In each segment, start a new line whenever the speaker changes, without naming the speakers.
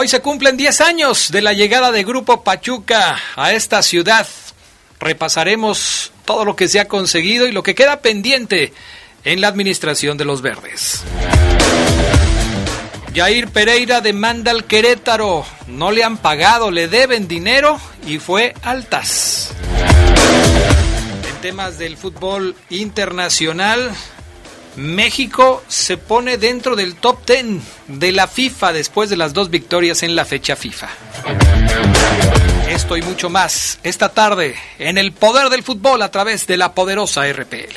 Hoy se cumplen 10 años de la llegada de Grupo Pachuca a esta ciudad. Repasaremos todo lo que se ha conseguido y lo que queda pendiente en la administración de los verdes. Jair Pereira demanda al Querétaro. No le han pagado, le deben dinero y fue altas. En temas del fútbol internacional, México se pone dentro del top 10 de la FIFA después de las dos victorias en la fecha FIFA. Esto y mucho más esta tarde en el poder del fútbol a través de la poderosa RPL.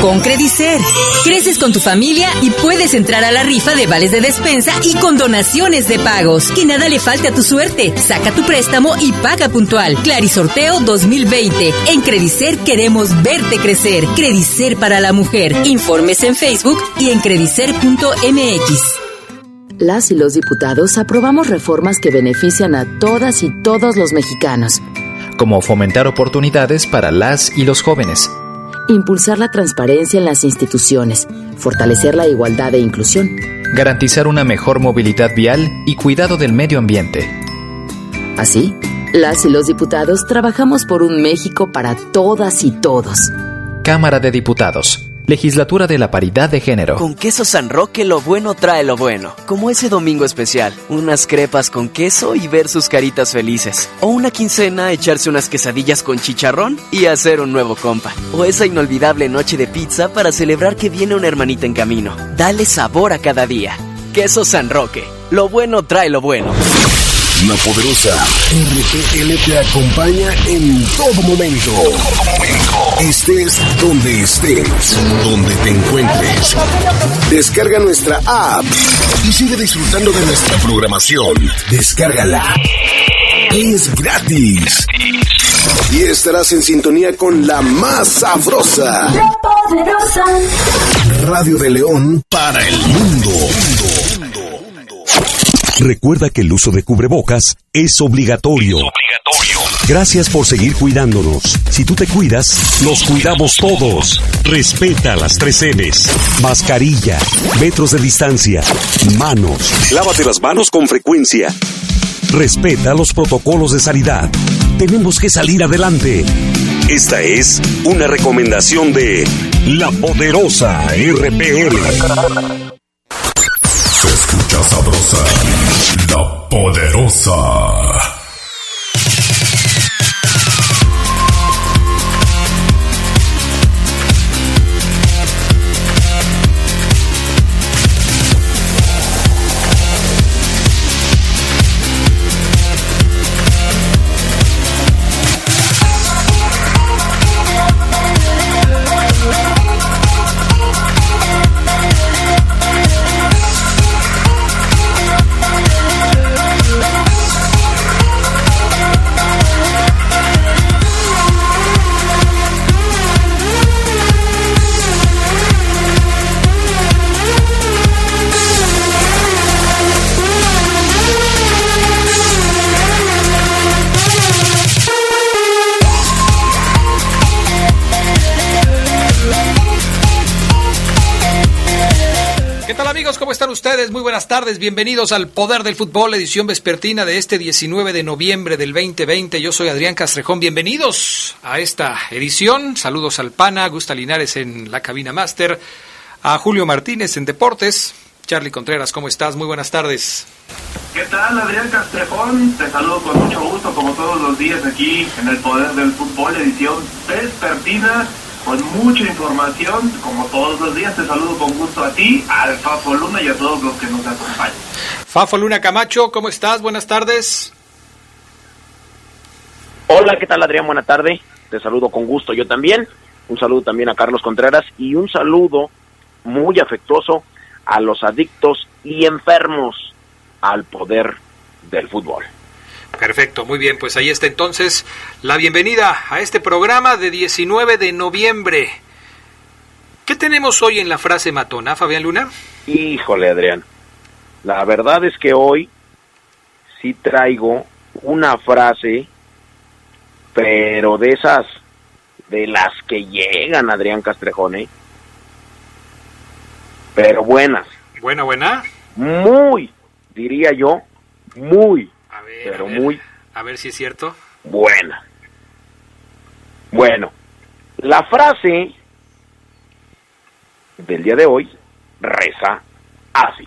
Con Credicer, creces con tu familia y puedes entrar a la rifa de vales de despensa y con donaciones de pagos. Que nada le falte a tu suerte. Saca tu préstamo y paga puntual. Clarisorteo 2020. En Credicer queremos verte crecer. Credicer para la mujer. Informes en Facebook y en credicer.mx.
Las y los diputados aprobamos reformas que benefician a todas y todos los mexicanos.
como fomentar oportunidades para las y los jóvenes,
Impulsar la transparencia en las instituciones. Fortalecer la igualdad e inclusión.
garantizar una mejor movilidad vial y cuidado del medio ambiente.
Así, las y los diputados trabajamos por un México para todas y todos.
Cámara de Diputados, Legislatura de la Paridad de Género.
Con queso San Roque lo bueno trae lo bueno. Como ese domingo especial, unas crepas con queso y ver sus caritas felices. O una quincena, echarse unas quesadillas con chicharrón y hacer un nuevo compa. O esa inolvidable noche de pizza para celebrar que viene una hermanita en camino. Dale sabor a cada día. Queso San Roque. Lo bueno trae lo bueno.
La poderosa RPL te acompaña en todo momento. Estés donde estés, donde te encuentres. Descarga nuestra app y sigue disfrutando de nuestra programación. Descárgala. Es gratis. Y estarás en sintonía con la más sabrosa. Radio de León para el mundo.
Recuerda que el uso de cubrebocas es obligatorio. Gracias por seguir cuidándonos. Si tú te cuidas, nos cuidamos todos. Respeta las tres M's. Mascarilla, metros de distancia, manos. Lávate las manos con frecuencia. Respeta los protocolos de sanidad. Tenemos que salir adelante. Esta es una recomendación de la poderosa RPL.
Se escucha sabrosa, la poderosa.
Muy buenas tardes. Bienvenidos al Poder del Fútbol, edición vespertina de este 19 de noviembre del 2020. Yo soy Adrián Castrejón. Bienvenidos a esta edición. Saludos al PANA, Gusta Linares en la cabina máster, a Julio Martínez en Deportes. Charlie Contreras, ¿cómo estás? Muy buenas tardes.
¿Qué tal, Adrián Castrejón? Te saludo con mucho gusto, como todos los días aquí en el Poder del Fútbol, edición vespertina con mucha información, como todos los días. Te saludo con gusto a ti, al Fafo Luna y a todos los que nos acompañan.
Fafo Luna Camacho, ¿cómo estás? Buenas tardes.
Hola, ¿qué tal Adrián? Buena tarde. Te saludo con gusto yo también. Un saludo también a Carlos Contreras y un saludo muy afectuoso a los adictos y enfermos al poder del fútbol.
Perfecto, muy bien, pues ahí está entonces la bienvenida a este programa de 19 de noviembre. ¿Qué tenemos hoy en la frase matona, Fabián Luna?
Híjole, Adrián. La verdad es que hoy sí traigo una frase, pero de esas, de las que llegan, Adrián Castrejón, ¿eh? Pero buenas.
Buena, buena.
Muy, diría yo, muy pero
a ver,
muy
a ver si es cierto.
Buena. Bueno, la frase del día de hoy reza así.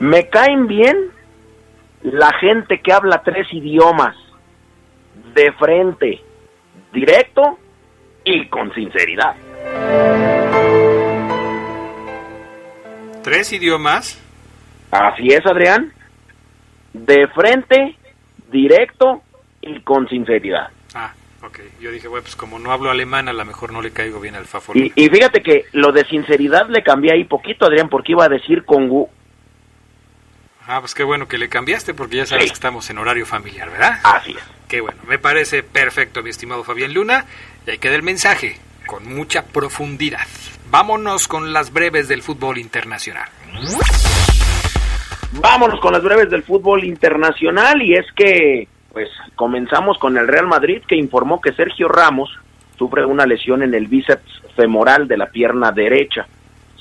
Me caen bien la gente que habla tres idiomas de frente, directo y con sinceridad.
¿Tres idiomas?
Así es, Adrián. De frente, directo y con sinceridad.
Ah, ok. Yo dije, bueno, pues como no hablo alemán, a lo mejor no le caigo bien al Fafo.
Y, y, fíjate que lo de sinceridad le cambié ahí poquito, Adrián, porque iba a decir con gu.
Ah, pues qué bueno que le cambiaste, porque ya sabes
Sí.
que estamos en horario familiar, ¿verdad?
Así es.
Qué bueno. Me parece perfecto, mi estimado Fabián Luna. Y ahí queda el mensaje, con mucha profundidad. Vámonos con las breves del fútbol internacional.
Vámonos con las breves del fútbol internacional y es que pues comenzamos con el Real Madrid que informó que Sergio Ramos sufre una lesión en el bíceps femoral de la pierna derecha.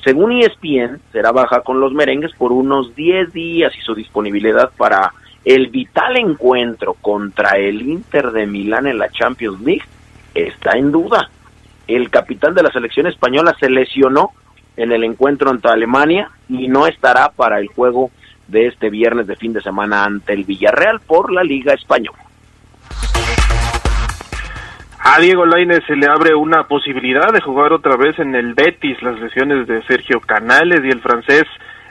Según ESPN, será baja con los merengues por unos 10 días y su disponibilidad para el vital encuentro contra el Inter de Milán en la Champions League está en duda. El capitán de la selección española se lesionó en el encuentro ante Alemania y no estará para el juego de este viernes de fin de semana ante el Villarreal por la Liga Española.
A Diego Lainez se le abre una posibilidad de jugar otra vez en el Betis. Las lesiones de Sergio Canales y el francés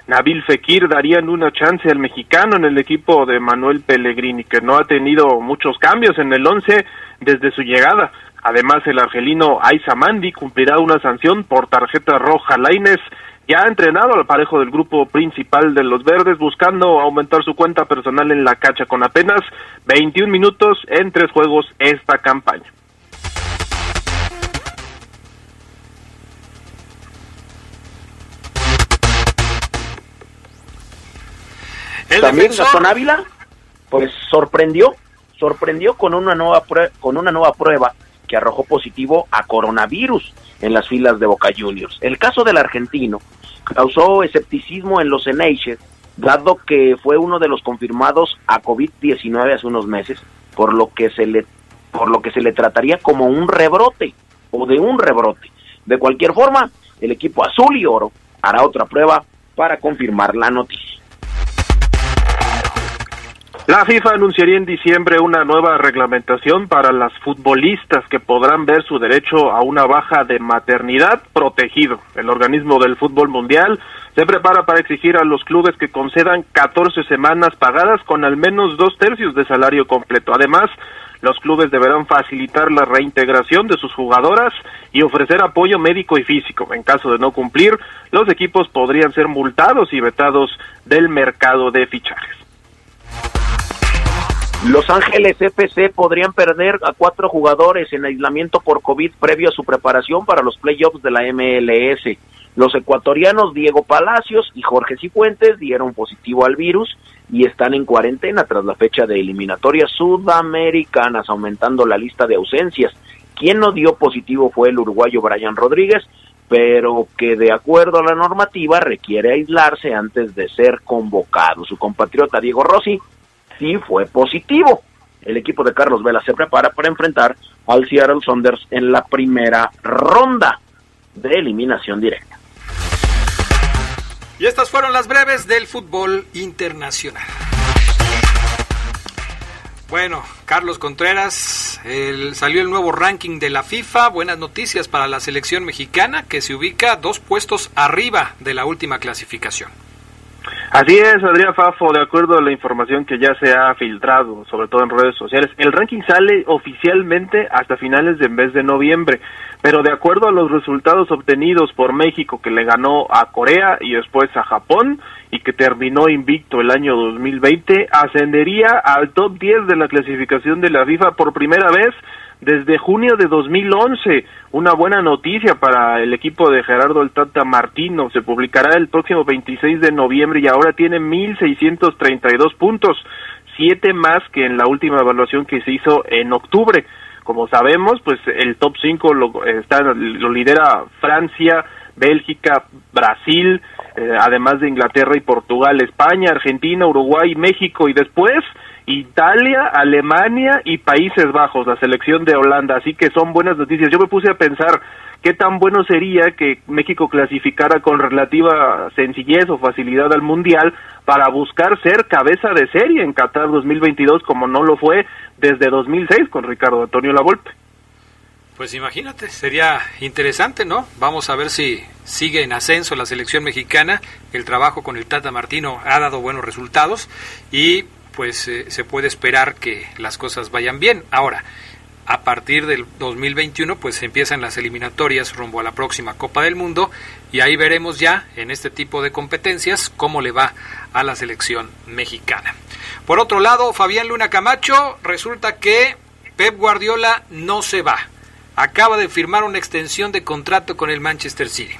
Nabil Fekir darían una chance al mexicano en el equipo de Manuel Pellegrini, que no ha tenido muchos cambios en el once desde su llegada. Además, el argelino Aiza Mandi cumplirá una sanción por tarjeta roja. Lainez ya ha entrenado al parejo del grupo principal de los verdes, buscando aumentar su cuenta personal en la cacha con apenas 21 minutos en tres juegos esta campaña.
El
También Gastón Ávila, pues sorprendió, sorprendió con una nueva con una nueva prueba que arrojó positivo a coronavirus en las filas de Boca Juniors. El caso del argentino causó escepticismo en los Eneiches, dado que fue uno de los confirmados a COVID-19 hace unos meses, por lo que se le por lo que se le trataría como un rebrote o de un rebrote. De cualquier forma, el equipo azul y oro hará otra prueba para confirmar la noticia.
La FIFA anunciaría en diciembre una nueva reglamentación para las futbolistas que podrán ver su derecho a una baja de maternidad protegido. El organismo del fútbol mundial se prepara para exigir a los clubes que concedan 14 semanas pagadas con al menos dos tercios de salario completo. Además, los clubes deberán facilitar la reintegración de sus jugadoras y ofrecer apoyo médico y físico. En caso de no cumplir, los equipos podrían ser multados y vetados del mercado de fichajes.
Los Ángeles FC podrían perder a cuatro jugadores en aislamiento por COVID previo a su preparación para los playoffs de la MLS. Los ecuatorianos Diego Palacios y Jorge Cifuentes dieron positivo al virus y están en cuarentena tras la fecha de eliminatorias sudamericanas, aumentando la lista de ausencias. Quien no dio positivo fue el uruguayo Brian Rodríguez, pero que de acuerdo a la normativa requiere aislarse antes de ser convocado. Su compatriota Diego Rossi sí fue positivo. El equipo de Carlos Vela se prepara para enfrentar al Seattle Saunders en la primera ronda de eliminación directa.
Y estas fueron las breves del fútbol internacional. Bueno, Carlos Contreras, salió el nuevo ranking de la FIFA. Buenas noticias para la selección mexicana que se ubica dos puestos arriba de la última clasificación.
Así es, Adrián Fafo, de acuerdo a la información que ya se ha filtrado, sobre todo en redes sociales, el ranking sale oficialmente hasta finales de mes de noviembre, pero de acuerdo a los resultados obtenidos por México, que le ganó a Corea y después a Japón, y que terminó invicto el año 2020, ascendería al top 10 de la clasificación de la FIFA por primera vez desde junio de 2011. Una buena noticia para el equipo de Gerardo El Martino. Se publicará el próximo 26 de noviembre y ahora tiene 1.632 puntos, siete más que en la última evaluación que se hizo en octubre. Como sabemos, pues el top 5 lo, está, lo lidera Francia, Bélgica, Brasil, eh, además de Inglaterra y Portugal, España, Argentina, Uruguay, México y después Italia, Alemania y Países Bajos, la selección de Holanda. Así que son buenas noticias. Yo me puse a pensar qué tan bueno sería que México clasificara con relativa sencillez o facilidad al Mundial para buscar ser cabeza de serie en Qatar 2022 como no lo fue desde 2006 con Ricardo Antonio Lavolpe.
Pues imagínate, sería interesante, ¿no? Vamos a ver si sigue en ascenso la selección mexicana. El trabajo con el Tata Martino ha dado buenos resultados y pues eh, se puede esperar que las cosas vayan bien. Ahora, a partir del 2021 pues empiezan las eliminatorias rumbo a la próxima Copa del Mundo y ahí veremos ya en este tipo de competencias cómo le va a la selección mexicana. Por otro lado, Fabián Luna Camacho, resulta que Pep Guardiola no se va acaba de firmar una extensión de contrato con el Manchester City.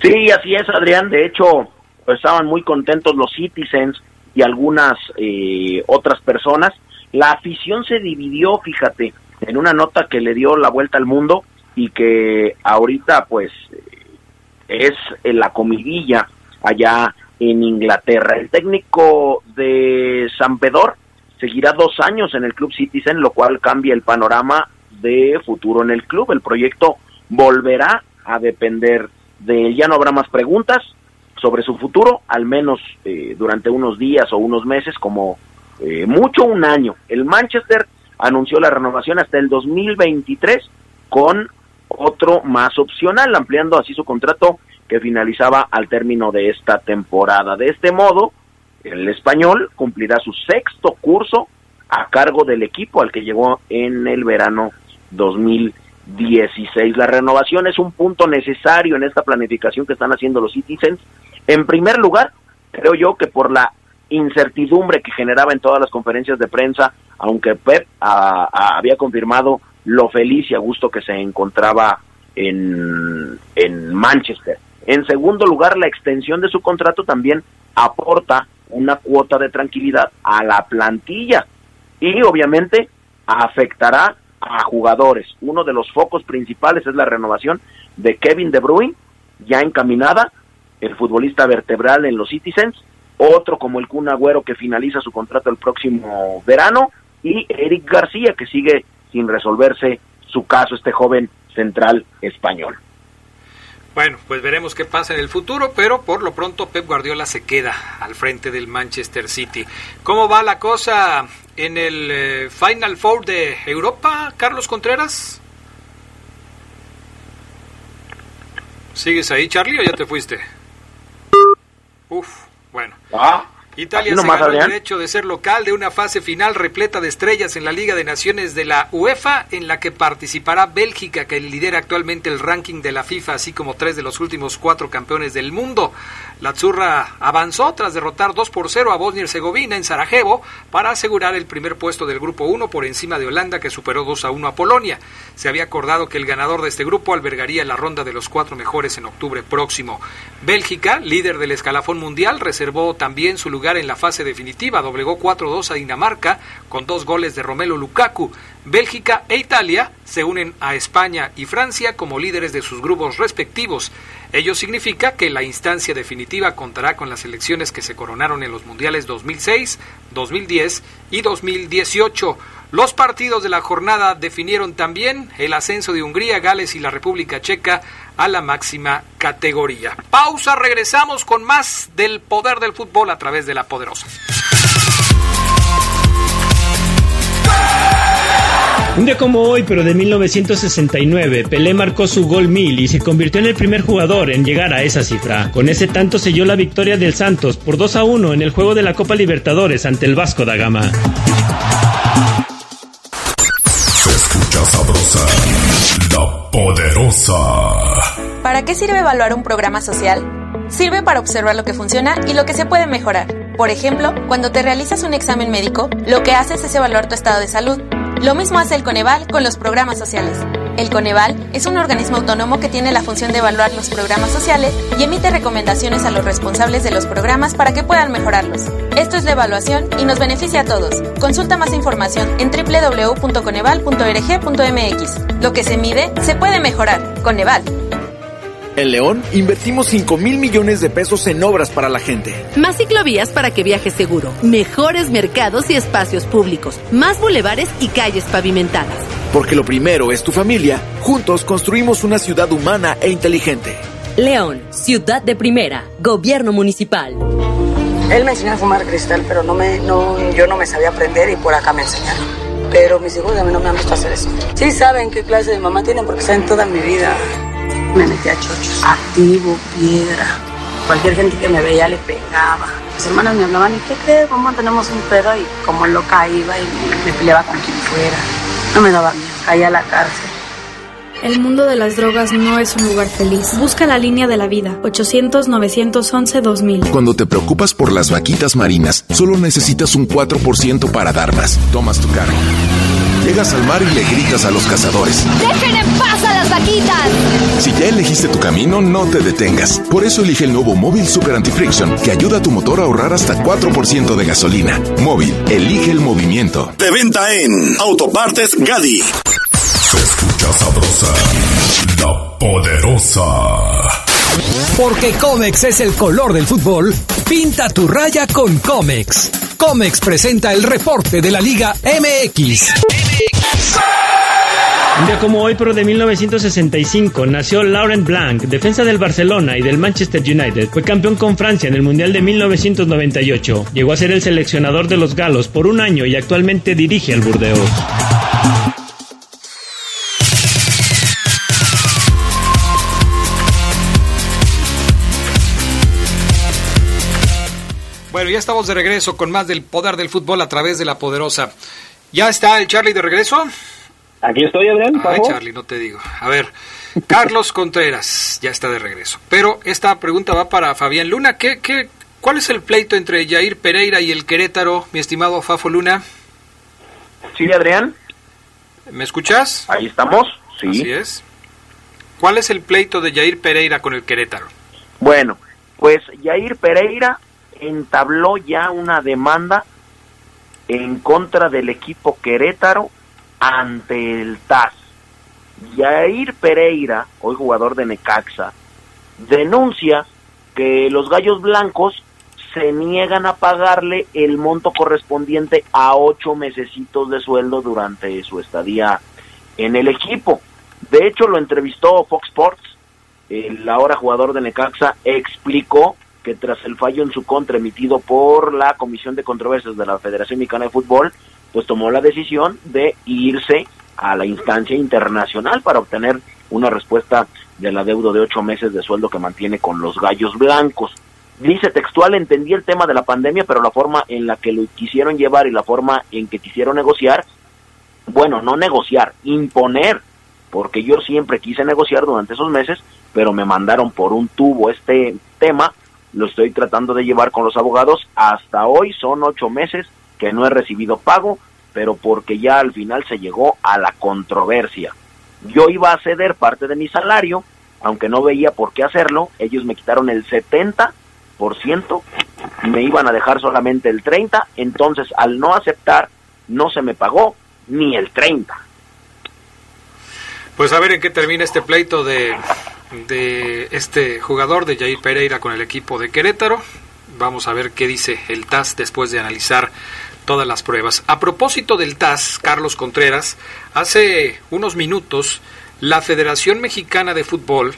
Sí, así es, Adrián. De hecho, pues, estaban muy contentos los Citizens y algunas eh, otras personas. La afición se dividió, fíjate, en una nota que le dio la vuelta al mundo y que ahorita, pues, es en la comidilla allá en Inglaterra. El técnico de San Pedro seguirá dos años en el Club Citizen, lo cual cambia el panorama de futuro en el club. El proyecto volverá a depender de él. Ya no habrá más preguntas sobre su futuro, al menos eh, durante unos días o unos meses, como eh, mucho un año. El Manchester anunció la renovación hasta el 2023 con otro más opcional, ampliando así su contrato que finalizaba al término de esta temporada. De este modo, el español cumplirá su sexto curso a cargo del equipo al que llegó en el verano 2016. La renovación es un punto necesario en esta planificación que están haciendo los Citizens. En primer lugar, creo yo que por la incertidumbre que generaba en todas las conferencias de prensa, aunque Pep había confirmado lo feliz y a gusto que se encontraba en, en Manchester. En segundo lugar, la extensión de su contrato también aporta una cuota de tranquilidad a la plantilla y obviamente afectará a jugadores. Uno de los focos principales es la renovación de Kevin De Bruyne, ya encaminada, el futbolista vertebral en los Citizens, otro como el Kun Agüero que finaliza su contrato el próximo verano y Eric García que sigue sin resolverse su caso, este joven central español.
Bueno, pues veremos qué pasa en el futuro, pero por lo pronto Pep Guardiola se queda al frente del Manchester City. ¿Cómo va la cosa en el eh, Final Four de Europa, Carlos Contreras? ¿Sigues ahí, Charlie, o ya te fuiste? Uf, bueno.
Ah.
Italia se ganó el derecho de ser local de una fase final repleta de estrellas en la Liga de Naciones de la UEFA, en la que participará Bélgica, que lidera actualmente el ranking de la FIFA, así como tres de los últimos cuatro campeones del mundo. La Zurra avanzó tras derrotar 2 por 0 a Bosnia y Herzegovina en Sarajevo para asegurar el primer puesto del grupo 1 por encima de Holanda, que superó 2 a 1 a Polonia. Se había acordado que el ganador de este grupo albergaría la ronda de los cuatro mejores en octubre próximo. Bélgica, líder del escalafón mundial, reservó también su lugar en la fase definitiva. Doblegó 4-2 a Dinamarca con dos goles de Romelu Lukaku. Bélgica e Italia se unen a España y Francia como líderes de sus grupos respectivos. Ello significa que la instancia definitiva contará con las elecciones que se coronaron en los Mundiales 2006, 2010 y 2018. Los partidos de la jornada definieron también el ascenso de Hungría, Gales y la República Checa a la máxima categoría. Pausa, regresamos con más del poder del fútbol a través de la poderosa.
Un día como hoy, pero de 1969, Pelé marcó su gol mil y se convirtió en el primer jugador en llegar a esa cifra. Con ese tanto selló la victoria del Santos por 2 a 1 en el juego de la Copa Libertadores ante el Vasco da Gama.
Poderosa.
¿Para qué sirve evaluar un programa social? Sirve para observar lo que funciona y lo que se puede mejorar. Por ejemplo, cuando te realizas un examen médico, lo que haces es evaluar tu estado de salud lo mismo hace el Coneval con los programas sociales. El Coneval es un organismo autónomo que tiene la función de evaluar los programas sociales y emite recomendaciones a los responsables de los programas para que puedan mejorarlos. Esto es la evaluación y nos beneficia a todos. Consulta más información en www.coneval.org.mx. Lo que se mide se puede mejorar. Coneval.
En León invertimos 5 mil millones de pesos en obras para la gente.
Más ciclovías para que viajes seguro, mejores mercados y espacios públicos, más bulevares y calles pavimentadas.
Porque lo primero es tu familia, juntos construimos una ciudad humana e inteligente.
León, ciudad de primera, gobierno municipal.
Él me enseñó a fumar cristal, pero no me, no, yo no me sabía aprender y por acá me enseñaron. Pero mis hijos a mí no me han visto hacer eso. Sí saben qué clase de mamá tienen porque saben toda mi vida me metía a chochos. Activo, piedra. Cualquier gente que me veía le pegaba. Mis hermanas me hablaban, ¿y qué crees? ¿Cómo tenemos un perro? Y como loca iba y me peleaba con quien fuera. No me daba miedo, caía a la cárcel.
El mundo de las drogas no es un lugar feliz. Busca la línea de la vida. 800-911-2000.
Cuando te preocupas por las vaquitas marinas, solo necesitas un 4% para dar más. Tomas tu carro. Llegas al mar y le gritas a los cazadores.
¡Dejen en paz a las vaquitas!
Si ya elegiste tu camino, no te detengas. Por eso elige el nuevo Móvil Super Anti-Friction, que ayuda a tu motor a ahorrar hasta 4% de gasolina. Móvil, elige el movimiento.
De venta en Autopartes Gadi. Se escucha sabrosa, la poderosa.
Porque Comex es el color del fútbol, pinta tu raya con Comex. Comex presenta el reporte de la Liga MX.
Un día como hoy, pero de 1965, nació Laurent Blanc, defensa del Barcelona y del Manchester United. Fue campeón con Francia en el Mundial de 1998. Llegó a ser el seleccionador de los galos por un año y actualmente dirige al Burdeos.
Bueno, ya estamos de regreso con más del poder del fútbol a través de la poderosa. ¿Ya está el Charlie de regreso?
Aquí estoy, Adrián.
Ay, Charlie, no te digo. A ver, Carlos Contreras ya está de regreso. Pero esta pregunta va para Fabián Luna. ¿Qué, qué, ¿Cuál es el pleito entre Jair Pereira y el Querétaro, mi estimado Fafo Luna?
Sí, Adrián.
¿Me escuchas?
Ahí estamos, sí.
Así es. ¿Cuál es el pleito de Jair Pereira con el Querétaro?
Bueno, pues Jair Pereira entabló ya una demanda en contra del equipo Querétaro ante el TAS. Jair Pereira, hoy jugador de Necaxa, denuncia que los Gallos Blancos se niegan a pagarle el monto correspondiente a ocho mesecitos de sueldo durante su estadía en el equipo. De hecho, lo entrevistó Fox Sports, el ahora jugador de Necaxa explicó que tras el fallo en su contra emitido por la Comisión de Controversias de la Federación Mexicana de Fútbol, pues tomó la decisión de irse a la instancia internacional para obtener una respuesta del adeudo de ocho meses de sueldo que mantiene con los gallos blancos. Dice textual, entendí el tema de la pandemia, pero la forma en la que lo quisieron llevar y la forma en que quisieron negociar, bueno, no negociar, imponer, porque yo siempre quise negociar durante esos meses, pero me mandaron por un tubo este tema lo estoy tratando de llevar con los abogados. Hasta hoy son ocho meses que no he recibido pago, pero porque ya al final se llegó a la controversia. Yo iba a ceder parte de mi salario, aunque no veía por qué hacerlo. Ellos me quitaron el 70% me iban a dejar solamente el 30, entonces al no aceptar no se me pagó ni el 30.
Pues a ver en qué termina este pleito de, de este jugador de Jair Pereira con el equipo de Querétaro. Vamos a ver qué dice el TAS después de analizar todas las pruebas. A propósito del TAS, Carlos Contreras, hace unos minutos la Federación Mexicana de Fútbol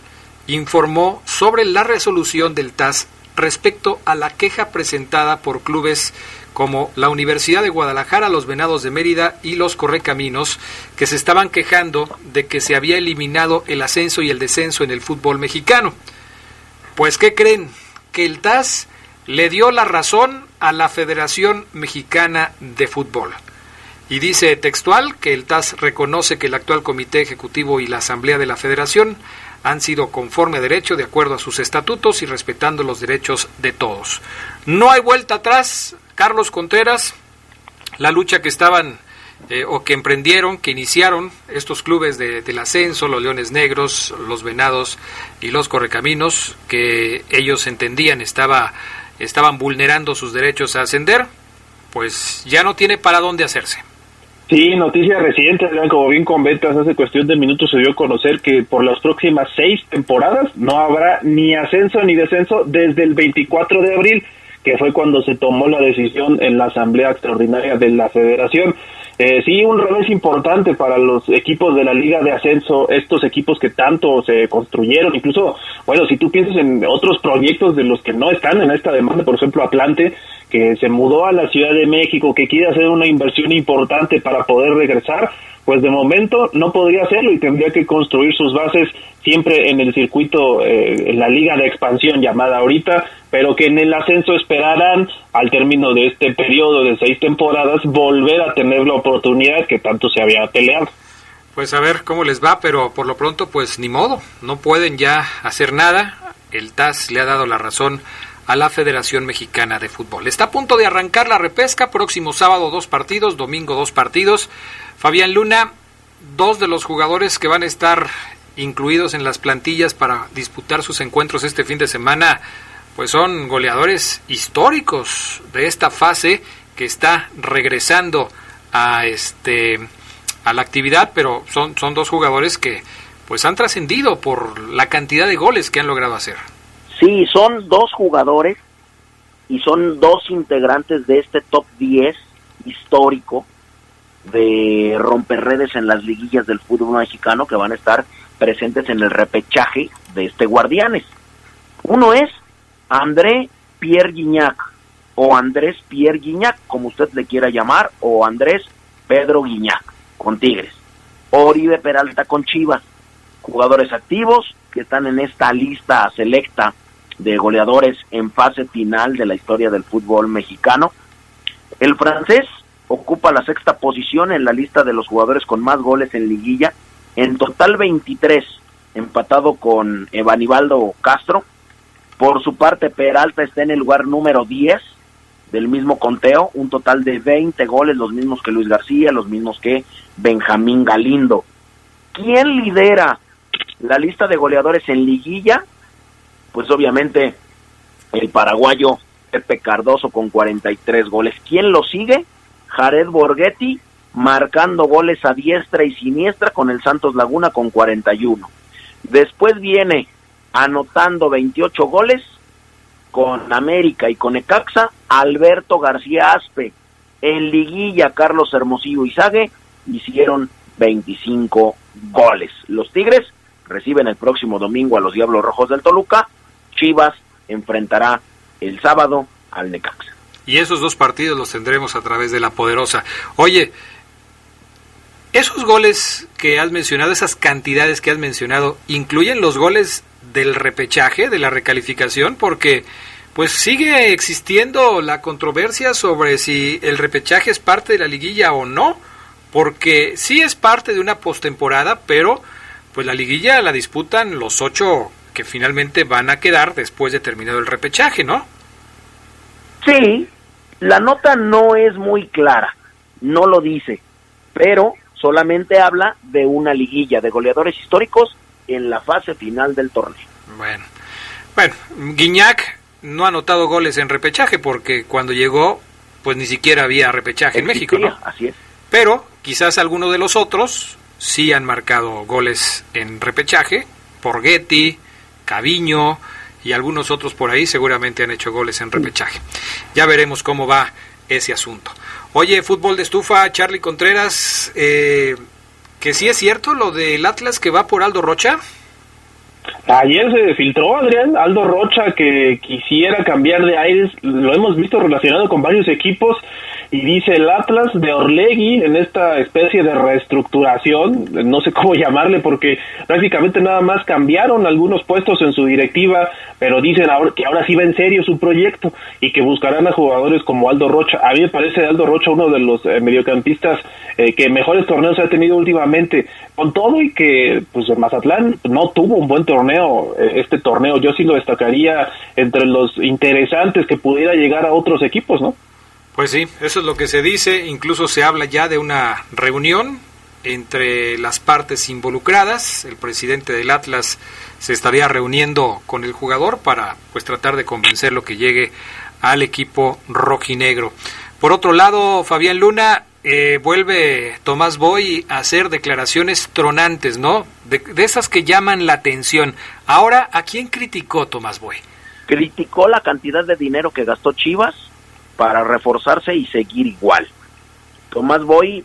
informó sobre la resolución del TAS respecto a la queja presentada por clubes como la Universidad de Guadalajara, los Venados de Mérida y los Correcaminos, que se estaban quejando de que se había eliminado el ascenso y el descenso en el fútbol mexicano. Pues, ¿qué creen? Que el TAS le dio la razón a la Federación Mexicana de Fútbol. Y dice textual que el TAS reconoce que el actual Comité Ejecutivo y la Asamblea de la Federación han sido conforme a derecho de acuerdo a sus estatutos y respetando los derechos de todos. No hay vuelta atrás, Carlos Contreras, la lucha que estaban eh, o que emprendieron, que iniciaron estos clubes de, del ascenso, los Leones Negros, los Venados y los Correcaminos, que ellos entendían estaba, estaban vulnerando sus derechos a ascender, pues ya no tiene para dónde hacerse.
Sí, noticias recientes, como bien comentas, hace cuestión de minutos se dio a conocer que por las próximas seis temporadas no habrá ni ascenso ni descenso desde el 24 de abril, que fue cuando se tomó la decisión en la Asamblea Extraordinaria de la Federación. Eh, sí, un revés importante para los equipos de la Liga de Ascenso, estos equipos que tanto se construyeron, incluso, bueno, si tú piensas en otros proyectos de los que no están en esta demanda, por ejemplo, Atlante, que se mudó a la Ciudad de México, que quiere hacer una inversión importante para poder regresar, pues de momento no podría hacerlo y tendría que construir sus bases siempre en el circuito, eh, en la liga de expansión llamada ahorita, pero que en el ascenso esperarán al término de este periodo de seis temporadas volver a tener la oportunidad que tanto se había peleado.
Pues a ver cómo les va, pero por lo pronto pues ni modo, no pueden ya hacer nada. El TAS le ha dado la razón a la Federación Mexicana de Fútbol. Está a punto de arrancar la repesca, próximo sábado dos partidos, domingo dos partidos. Fabián Luna, dos de los jugadores que van a estar incluidos en las plantillas para disputar sus encuentros este fin de semana, pues son goleadores históricos de esta fase que está regresando a este a la actividad, pero son, son dos jugadores que pues han trascendido por la cantidad de goles que han logrado hacer.
Sí, son dos jugadores y son dos integrantes de este top 10 histórico de romper redes en las liguillas del fútbol mexicano que van a estar presentes en el repechaje de este Guardianes. Uno es André Pierre Guignac o Andrés Pierre Guignac, como usted le quiera llamar, o Andrés Pedro Guignac con Tigres. Oribe Peralta con Chivas, jugadores activos que están en esta lista selecta de goleadores en fase final de la historia del fútbol mexicano. El francés ocupa la sexta posición en la lista de los jugadores con más goles en liguilla, en total 23, empatado con Evanibaldo Castro. Por su parte, Peralta está en el lugar número 10 del mismo conteo, un total de 20 goles, los mismos que Luis García, los mismos que Benjamín Galindo. ¿Quién lidera la lista de goleadores en liguilla? Pues obviamente el paraguayo Pepe Cardoso con 43 goles. ¿Quién lo sigue? Jared Borghetti marcando goles a diestra y siniestra con el Santos Laguna con 41. Después viene anotando 28 goles con América y con Ecaxa Alberto García Aspe. En liguilla Carlos Hermosillo y Sague hicieron 25 goles. Los Tigres reciben el próximo domingo a los Diablos Rojos del Toluca Chivas enfrentará el sábado al Necaxa.
Y esos dos partidos los tendremos a través de la poderosa. Oye, esos goles que has mencionado, esas cantidades que has mencionado, ¿incluyen los goles del repechaje, de la recalificación? Porque pues sigue existiendo la controversia sobre si el repechaje es parte de la liguilla o no, porque sí es parte de una postemporada, pero pues la liguilla la disputan los ocho que finalmente van a quedar después de terminado el repechaje, ¿no?
Sí, la nota no es muy clara, no lo dice, pero solamente habla de una liguilla de goleadores históricos en la fase final del torneo.
Bueno, bueno, Guiñac no ha anotado goles en repechaje porque cuando llegó, pues ni siquiera había repechaje en México, ¿no?
Así es.
Pero quizás algunos de los otros sí han marcado goles en repechaje, por Getty, Caviño y algunos otros por ahí seguramente han hecho goles en repechaje. Ya veremos cómo va ese asunto. Oye, fútbol de estufa, Charlie Contreras, eh, que sí es cierto lo del Atlas que va por Aldo Rocha.
Ayer se filtró, Adrián, Aldo Rocha que quisiera cambiar de aires, lo hemos visto relacionado con varios equipos y dice el Atlas de Orlegui en esta especie de reestructuración, no sé cómo llamarle porque prácticamente nada más cambiaron algunos puestos en su directiva, pero dicen ahora que ahora sí va en serio su proyecto y que buscarán a jugadores como Aldo Rocha. A mí me parece Aldo Rocha uno de los eh, mediocampistas eh, que mejores torneos ha tenido últimamente, con todo y que pues el Mazatlán no tuvo un buen torneo, eh, este torneo yo sí lo destacaría entre los interesantes que pudiera llegar a otros equipos, ¿no?
Pues sí, eso es lo que se dice, incluso se habla ya de una reunión entre las partes involucradas, el presidente del Atlas se estaría reuniendo con el jugador para pues tratar de convencerlo que llegue al equipo rojinegro. Por otro lado, Fabián Luna eh, vuelve Tomás Boy a hacer declaraciones tronantes, ¿no? De, de esas que llaman la atención. Ahora, ¿a quién criticó Tomás Boy?
Criticó la cantidad de dinero que gastó Chivas para reforzarse y seguir igual. Tomás Boy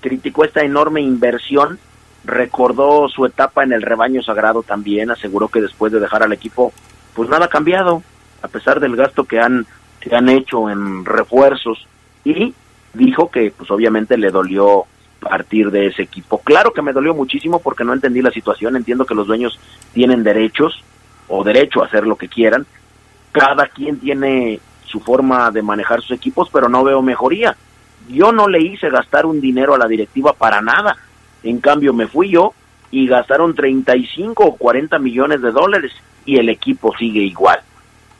criticó esta enorme inversión, recordó su etapa en el rebaño sagrado también, aseguró que después de dejar al equipo, pues nada ha cambiado, a pesar del gasto que han, que han hecho en refuerzos, y dijo que pues obviamente le dolió partir de ese equipo. Claro que me dolió muchísimo porque no entendí la situación, entiendo que los dueños tienen derechos o derecho a hacer lo que quieran, cada quien tiene su forma de manejar sus equipos, pero no veo mejoría. Yo no le hice gastar un dinero a la directiva para nada. En cambio, me fui yo y gastaron 35 o 40 millones de dólares y el equipo sigue igual.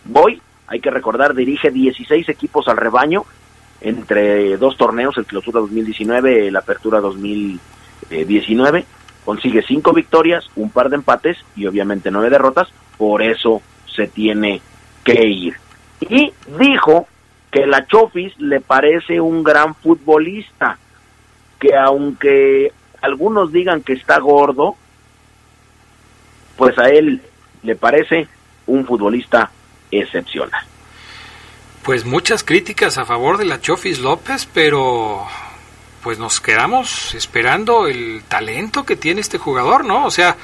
Voy, hay que recordar, dirige 16 equipos al rebaño entre dos torneos, el Clausura 2019 la Apertura 2019. Consigue cinco victorias, un par de empates y obviamente nueve derrotas. Por eso se tiene que ir y dijo que la Chofis le parece un gran futbolista, que aunque algunos digan que está gordo, pues a él le parece un futbolista excepcional.
Pues muchas críticas a favor de la Chofis López, pero pues nos quedamos esperando el talento que tiene este jugador, ¿no? O sea,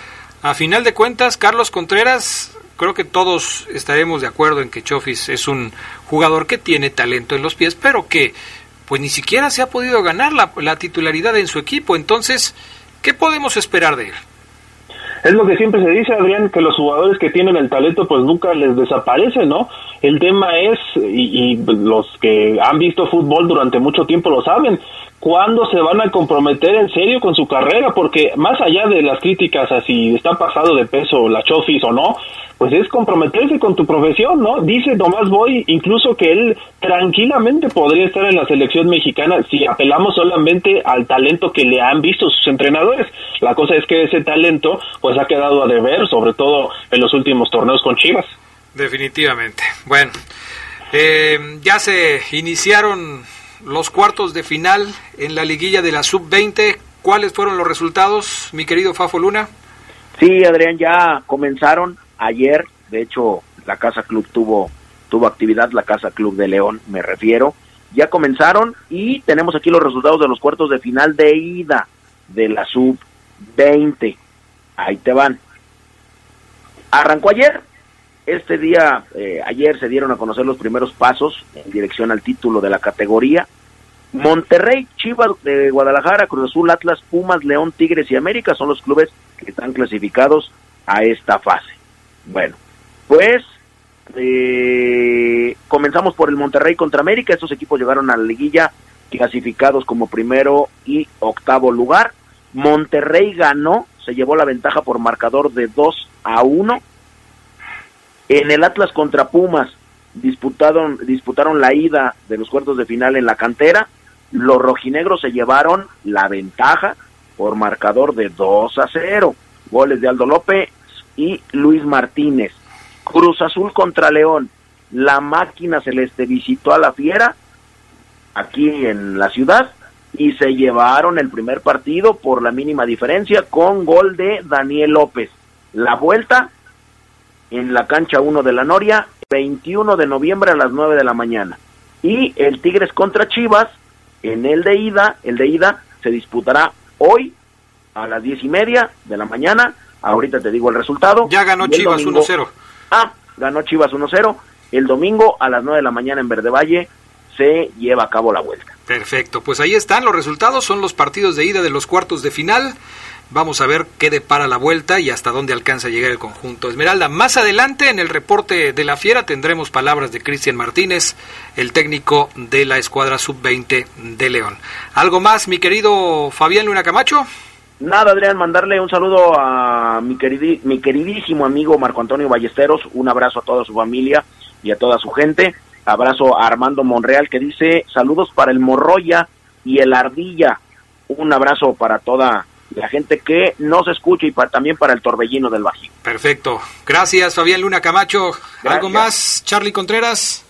a final de cuentas, Carlos Contreras creo que todos estaremos de acuerdo en que Chofis es un jugador que tiene talento en los pies, pero que pues ni siquiera se ha podido ganar la, la titularidad en su equipo. Entonces, ¿qué podemos esperar de él?
Es lo que siempre se dice, Adrián, que los jugadores que tienen el talento pues nunca les desaparece, ¿no? El tema es, y, los que han visto fútbol durante mucho tiempo lo saben, cuándo se van a comprometer en serio con su carrera, porque más allá de las críticas a si está pasado de peso la Chofis o no, pues es comprometerse con tu profesión, ¿no? Dice Tomás Boy incluso que él tranquilamente podría estar en la selección mexicana si apelamos solamente al talento que le han visto sus entrenadores. La cosa es que ese talento pues ha quedado a deber, sobre todo en los últimos torneos con Chivas.
Definitivamente. Bueno, eh, ya se iniciaron los cuartos de final en la liguilla de la sub-20. ¿Cuáles fueron los resultados, mi querido Fafo Luna?
Sí, Adrián, ya comenzaron ayer. De hecho, la Casa Club tuvo, tuvo actividad, la Casa Club de León, me refiero. Ya comenzaron y tenemos aquí los resultados de los cuartos de final de ida de la sub-20. Ahí te van. Arrancó ayer. Este día, eh, ayer se dieron a conocer los primeros pasos en dirección al título de la categoría. Monterrey, Chivas de Guadalajara, Cruz Azul, Atlas, Pumas, León, Tigres y América son los clubes que están clasificados a esta fase. Bueno, pues eh, comenzamos por el Monterrey contra América. Estos equipos llegaron a la liguilla clasificados como primero y octavo lugar. Monterrey ganó, se llevó la ventaja por marcador de 2 a 1. En el Atlas contra Pumas disputaron, disputaron la ida de los cuartos de final en la cantera. Los rojinegros se llevaron la ventaja por marcador de 2 a 0. Goles de Aldo López y Luis Martínez. Cruz Azul contra León. la máquina celeste visitó a la Fiera aquí en la ciudad y se llevaron el primer partido por la mínima diferencia con gol de Daniel López. La vuelta en la cancha 1 de la Noria, 21 de noviembre a las 9 de la mañana. Y el Tigres contra Chivas, en el de ida, el de ida se disputará hoy a las 10 y media de la mañana. Ahorita te digo el resultado.
Ya ganó Chivas 1-0.
Ah, ganó Chivas 1-0. El domingo a las 9 de la mañana en Verde Valle se lleva a cabo la vuelta.
Perfecto, pues ahí están los resultados, son los partidos de ida de los cuartos de final. Vamos a ver qué depara la vuelta y hasta dónde alcanza a llegar el conjunto Esmeralda. Más adelante en el reporte de la Fiera tendremos palabras de Cristian Martínez, el técnico de la escuadra sub-20 de León. ¿Algo más, mi querido Fabián Luna Camacho?
Nada, Adrián, mandarle un saludo a mi, mi queridísimo amigo Marco Antonio Ballesteros, un abrazo a toda su familia y a toda su gente. Abrazo a Armando Monreal que dice saludos para el Morroya y el Ardilla. Un abrazo para toda la gente que nos escucha y también para el torbellino del Bajío.
Perfecto. Gracias, Fabián Luna Camacho. ¿Algo más, Charlie Contreras?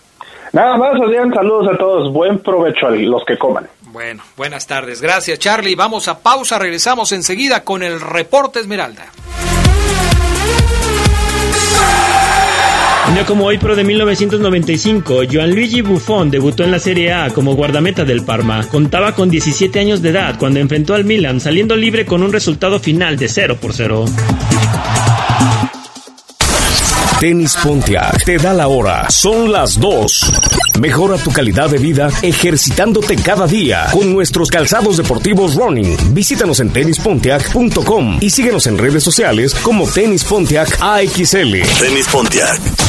Nada más, Adrián. Saludos a todos. Buen provecho a los que coman.
Bueno, buenas tardes. Gracias, Charlie. Vamos a pausa. Regresamos enseguida con el reporte Esmeralda.
Un día como hoy, pero de 1995, Gianluigi Buffon debutó en la Serie A como guardameta del Parma. Contaba con 17 años de edad cuando enfrentó al Milan, saliendo libre con un resultado final de 0 por 0.
Tenis Pontiac te da la hora. Son las 2. Mejora tu calidad de vida ejercitándote cada día con nuestros calzados deportivos running. Visítanos en tenispontiac.com y síguenos en redes sociales como Tenis Pontiac AXL.
Tenis Pontiac.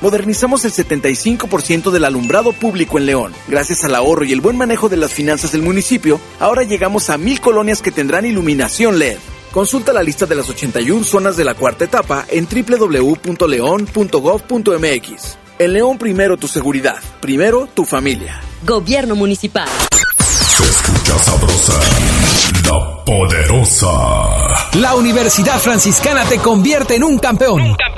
modernizamos el 75% del alumbrado público en León. Gracias al ahorro y el buen manejo de las finanzas del municipio, ahora llegamos a mil colonias que tendrán iluminación LED. Consulta la lista de las 81 zonas de la cuarta etapa en www.león.gov.mx. En León primero tu seguridad, primero tu familia.
Gobierno Municipal.
Se escucha sabrosa, la poderosa.
La Universidad Franciscana te convierte en un campeón. Un campeón.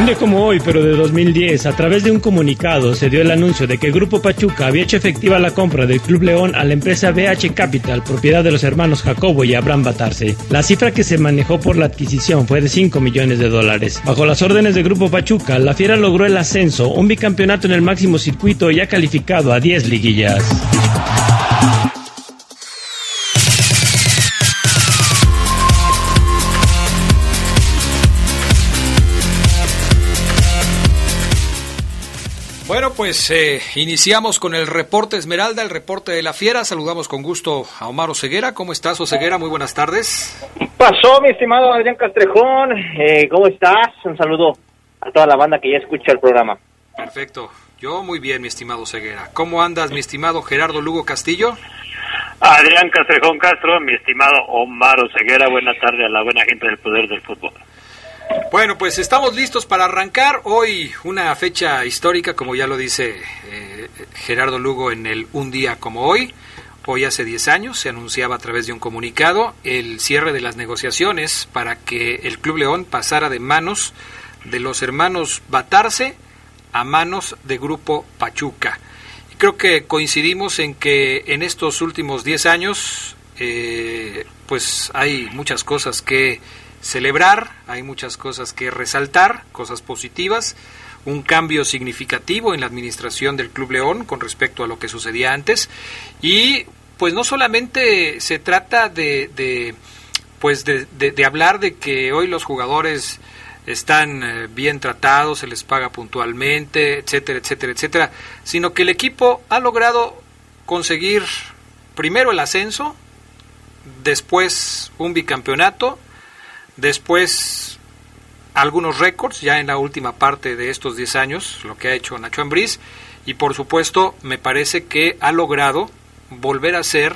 Un día como hoy, pero de 2010, a través de un comunicado se dio el anuncio de que Grupo Pachuca había hecho efectiva la compra del Club León a la empresa BH Capital, propiedad de los hermanos Jacobo y Abraham Batarse. La cifra que se manejó por la adquisición fue de 5 millones de dólares. Bajo las órdenes de Grupo Pachuca, la Fiera logró el ascenso, un bicampeonato en el máximo circuito y ha calificado a 10 liguillas.
Pues eh, iniciamos con el reporte Esmeralda, el reporte de la fiera. Saludamos con gusto a Omar Oseguera. ¿Cómo estás, Oseguera? Muy buenas tardes.
Pasó, mi estimado Adrián Castrejón. Eh, ¿Cómo estás? Un saludo a toda la banda que ya escucha el programa.
Perfecto. Yo muy bien, mi estimado Oseguera. ¿Cómo andas, mi estimado Gerardo Lugo Castillo?
Adrián Castrejón Castro, mi estimado Omar Oseguera. Buenas tardes a la buena gente del poder del fútbol.
Bueno, pues estamos listos para arrancar hoy una fecha histórica, como ya lo dice eh, Gerardo Lugo en el Un día como hoy. Hoy hace 10 años se anunciaba a través de un comunicado el cierre de las negociaciones para que el Club León pasara de manos de los hermanos Batarse a manos de Grupo Pachuca. Y creo que coincidimos en que en estos últimos 10 años eh, pues hay muchas cosas que celebrar, hay muchas cosas que resaltar, cosas positivas, un cambio significativo en la administración del Club León con respecto a lo que sucedía antes. Y pues no solamente se trata de, de pues de, de, hablar de que hoy los jugadores están eh, bien tratados, se les paga puntualmente, etcétera, etcétera, etcétera, sino que el equipo ha logrado conseguir primero el ascenso, después un bicampeonato, después algunos récords ya en la última parte de estos 10 años, lo que ha hecho Nacho Ambriz, y por supuesto me parece que ha logrado volver a ser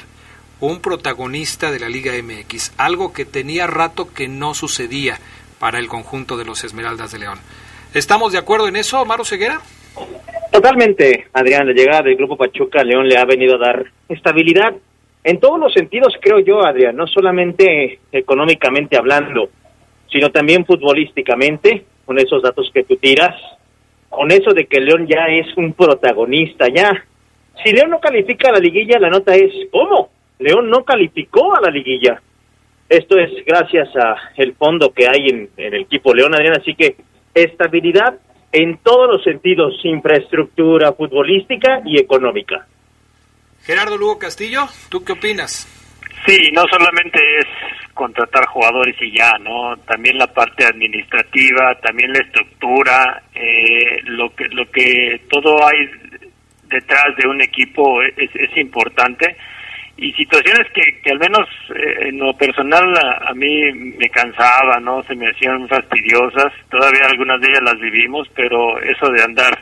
un protagonista de la Liga MX, algo que tenía rato que no sucedía para el conjunto de los Esmeraldas de León. ¿Estamos de acuerdo en eso, Maro Ceguera?
Totalmente, Adrián. La llegada del Grupo Pachuca León le ha venido a dar estabilidad en todos los sentidos, creo yo, Adrián, no solamente económicamente hablando, sino también futbolísticamente, con esos datos que tú tiras, con eso de que León ya es un protagonista, ya. Si León no califica a la liguilla, la nota es, ¿cómo? León no calificó a la liguilla. Esto es gracias a el fondo que hay en, en el equipo León, Adrián, así que estabilidad en todos los sentidos, infraestructura futbolística y económica.
Gerardo Lugo Castillo, ¿tú qué opinas?
Sí, no solamente es contratar jugadores y ya, ¿no? También la parte administrativa, también la estructura, eh, lo que lo que todo hay detrás de un equipo es, importante y situaciones que, que al menos eh, en lo personal a, a, mí me cansaba, ¿no? Se me hacían fastidiosas, todavía algunas de ellas las vivimos, pero eso de andar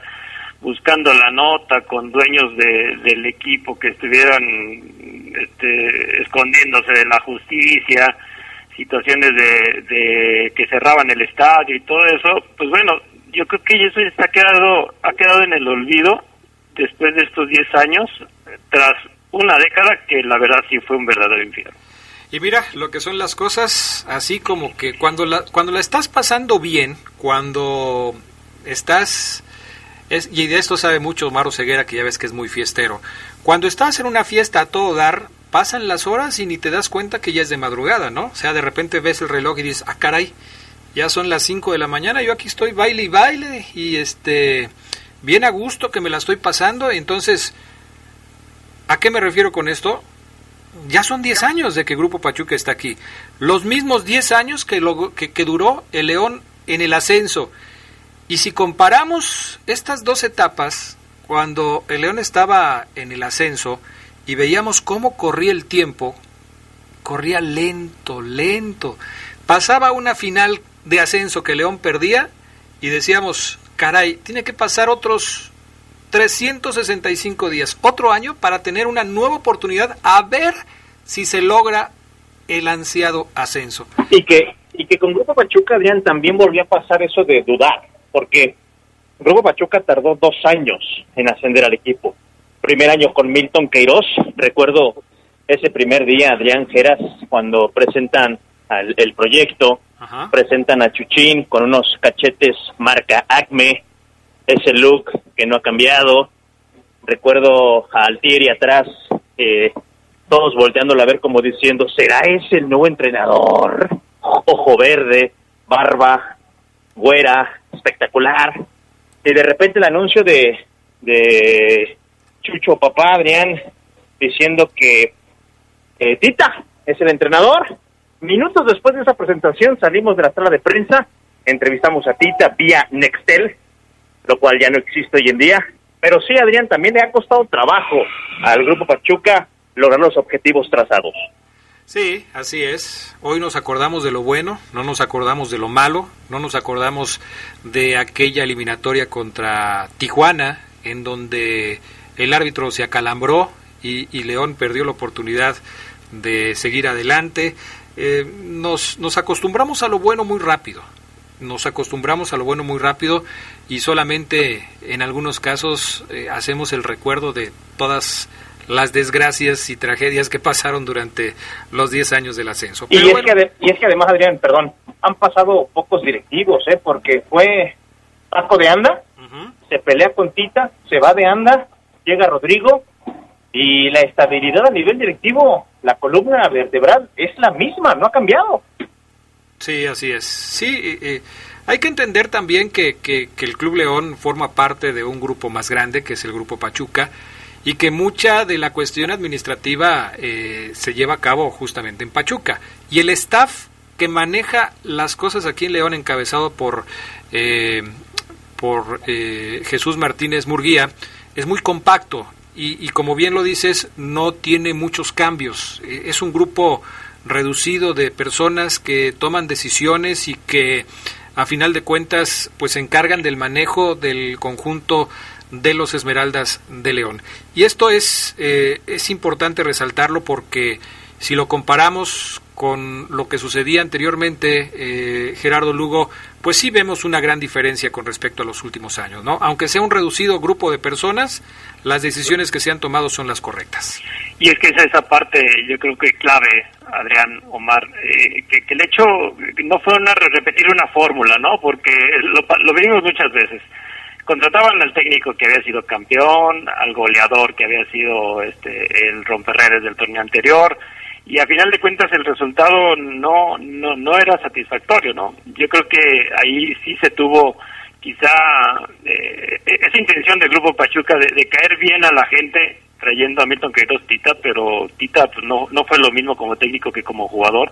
buscando la nota con dueños de, del equipo que estuvieran este, escondiéndose de la justicia, situaciones de, de que cerraban el estadio y todo eso, pues bueno, yo creo que eso está quedado, ha quedado en el olvido después de estos 10 años, tras una década que la verdad sí fue un verdadero infierno.
Y mira lo que son las cosas, así como que cuando la, cuando la estás pasando bien, cuando estás y de esto sabe mucho Maro Ceguera, que ya ves que es muy fiestero. Cuando estás en una fiesta a todo dar, pasan las horas y ni te das cuenta que ya es de madrugada, ¿no? O sea, de repente ves el reloj y dices, ah, caray, ya son las 5 de la mañana, yo aquí estoy baile y baile, y este, bien a gusto que me la estoy pasando, entonces, ¿a qué me refiero con esto? Ya son 10 años de que Grupo Pachuca está aquí. Los mismos 10 años que, lo, que duró el León en el ascenso. Y si comparamos estas dos etapas, cuando el León estaba en el ascenso y veíamos cómo corría el tiempo, corría lento, lento. Pasaba una final de ascenso que León perdía y decíamos, caray, tiene que pasar otros 365 días, otro año para tener una nueva oportunidad a ver si se logra el ansiado ascenso.
Y que, y que con Grupo Pachuca, Adrián, también volvió a pasar eso de dudar porque Grupo Pachuca tardó dos años en ascender al equipo. Primer año con Milton Queiroz, recuerdo ese primer día, Adrián Geras, cuando presentan al, el proyecto, Ajá. presentan a Chuchín con unos cachetes marca Acme, ese look que no ha cambiado. Recuerdo a Altieri atrás, eh, todos volteándolo a ver como diciendo, ¿será ese el nuevo entrenador? Ojo verde, barba, güera, espectacular. Y de repente el anuncio de, de Chucho Papá Adrián diciendo que eh, Tita es el entrenador. Minutos después de esa presentación salimos de la sala de prensa, entrevistamos a Tita vía Nextel, lo cual ya no existe hoy en día. Pero sí, Adrián, también le ha costado trabajo al Grupo Pachuca lograr los objetivos trazados.
Sí, así es. Hoy nos acordamos de lo bueno, no nos acordamos de lo malo, no nos acordamos de aquella eliminatoria contra Tijuana, en donde el árbitro se acalambró y, y León perdió la oportunidad de seguir adelante. Eh, nos, acostumbramos a lo bueno muy rápido, nos acostumbramos a lo bueno muy rápido y solamente en algunos casos eh, hacemos el recuerdo de todas las desgracias y tragedias que pasaron durante los 10 años del ascenso.
Pero y, es bueno. que, y es que además, Adrián, perdón, han pasado pocos directivos, ¿eh? porque fue Paco de Anda, uh -huh. se pelea con Tita, se va de Anda, llega Rodrigo, y la estabilidad a nivel directivo, la columna vertebral es la misma, no ha cambiado.
Sí, así es. Sí, eh, hay que entender también que, que, que el Club León forma parte de un grupo más grande, que es el Grupo Pachuca, y que mucha de la cuestión administrativa eh, se lleva a cabo justamente en Pachuca. Y el staff que maneja las cosas aquí en León, encabezado por, eh, por eh, Jesús Martínez Murguía, es muy compacto y, y, como bien lo dices, no tiene muchos cambios. Eh, es un grupo reducido de personas que toman decisiones y que a final de cuentas pues se encargan del manejo del conjunto de los Esmeraldas de León. Y esto es, eh, es importante resaltarlo porque si lo comparamos con lo que sucedía anteriormente, eh, Gerardo Lugo, pues sí vemos una gran diferencia con respecto a los últimos años, ¿no? Aunque sea un reducido grupo de personas, las decisiones que se han tomado son las correctas.
Y es que esa, esa parte yo creo que clave, Adrián, Omar, eh, que, que, el hecho no fue una, repetir una fórmula, ¿no? Porque lo, lo vimos muchas veces contrataban al técnico que había sido campeón, al goleador que había sido este el romperredes del torneo anterior y a final de cuentas el resultado no no no era satisfactorio, ¿no? Yo creo que ahí sí se tuvo quizá eh, esa intención del grupo Pachuca de, caer bien a la gente trayendo a Milton Queiroz Tita, pero Tita pues, no no fue lo mismo como técnico que como jugador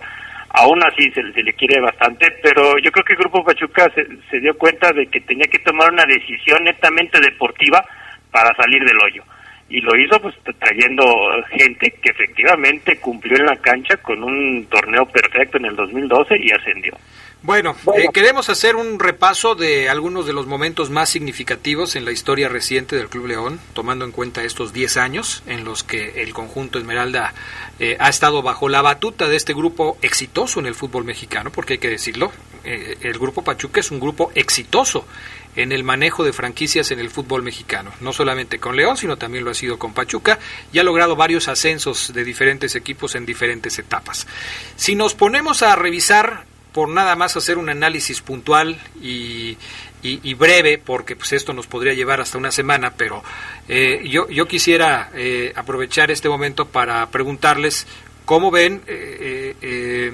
aún así se, se, le quiere bastante, pero yo creo que el Grupo Pachuca se, se, dio cuenta de que tenía que tomar una decisión netamente deportiva para salir del hoyo. Y lo hizo pues trayendo gente que efectivamente cumplió en la cancha con un torneo perfecto en el 2012 y ascendió.
Bueno, eh, queremos hacer un repaso de algunos de los momentos más significativos en la historia reciente del Club León, tomando en cuenta estos 10 años en los que el conjunto Esmeralda eh, ha estado bajo la batuta de este grupo exitoso en el fútbol mexicano, porque hay que decirlo, eh, el grupo Pachuca es un grupo exitoso en el manejo de franquicias en el fútbol mexicano, no solamente con León, sino también lo ha sido con Pachuca y ha logrado varios ascensos de diferentes equipos en diferentes etapas. Si nos ponemos a revisar por nada más hacer un análisis puntual y, y, breve, porque pues esto nos podría llevar hasta una semana, pero eh, yo, yo quisiera eh, aprovechar este momento para preguntarles cómo ven eh,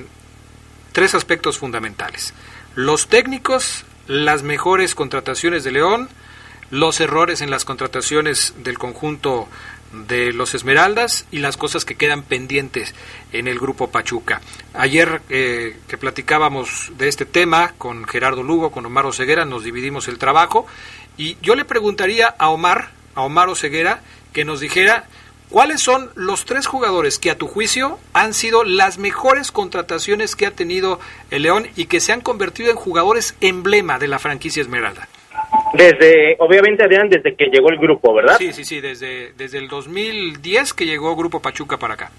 tres aspectos fundamentales. Los técnicos, las mejores contrataciones de León, los errores en las contrataciones del conjunto de los Esmeraldas y las cosas que quedan pendientes en el grupo Pachuca. Ayer eh, que platicábamos de este tema con Gerardo Lugo, con Omar Oseguera, nos dividimos el trabajo y yo le preguntaría a Omar, a Omar Oseguera, que nos dijera cuáles son los tres jugadores que a tu juicio han sido las mejores contrataciones que ha tenido el León y que se han convertido en jugadores emblema de la franquicia Esmeralda.
Desde, obviamente, Adrián, desde que llegó el grupo, ¿verdad?
Sí, sí, sí, desde, desde el 2010 que llegó Grupo Pachuca para acá.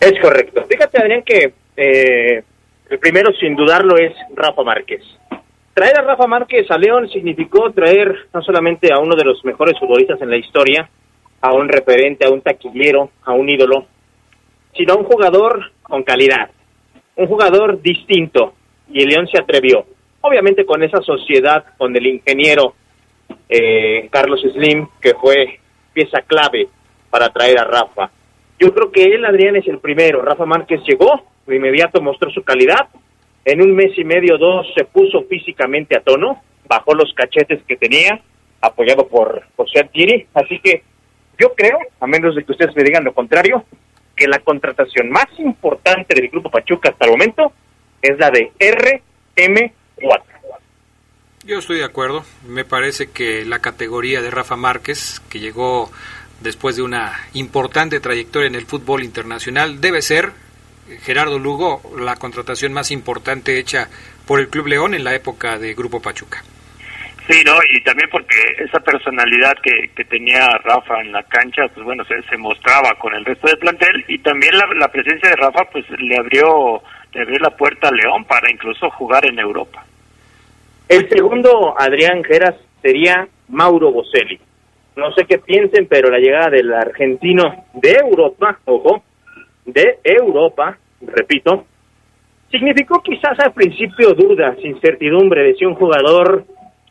Es correcto. Fíjate, Adrián, que eh, el primero, sin dudarlo, es Rafa Márquez. Traer a Rafa Márquez a León significó traer no solamente a uno de los mejores futbolistas en la historia, a un referente, a un taquillero, a un ídolo, sino a un jugador con calidad, un jugador distinto. Y el León se atrevió obviamente con esa sociedad con el ingeniero eh, Carlos Slim, que fue pieza clave para traer a Rafa. Yo creo que él, Adrián, es el primero. Rafa Márquez llegó, de inmediato mostró su calidad. En un mes y medio, dos, se puso físicamente a tono, bajó los cachetes que tenía, apoyado por José Antiri. Así que yo creo, a menos de que ustedes me digan lo contrario, que la contratación más importante del Grupo Pachuca hasta el momento es la de RM
yo estoy de acuerdo. Me parece que la categoría de Rafa Márquez, que llegó después de una importante trayectoria en el fútbol internacional, debe ser, Gerardo Lugo, la contratación más importante hecha por el Club León en la época de Grupo Pachuca.
Sí, no, y también porque esa personalidad que, que tenía Rafa en la cancha, pues bueno, se, se mostraba con el resto del plantel y también la, la presencia de Rafa, pues le abrió, le abrió la puerta a León para incluso jugar en Europa.
El segundo, Adrián Geras, sería Mauro Boselli. No sé qué piensen, pero la llegada del argentino de Europa, ojo, de Europa, repito, significó quizás al principio dudas, incertidumbre de si un jugador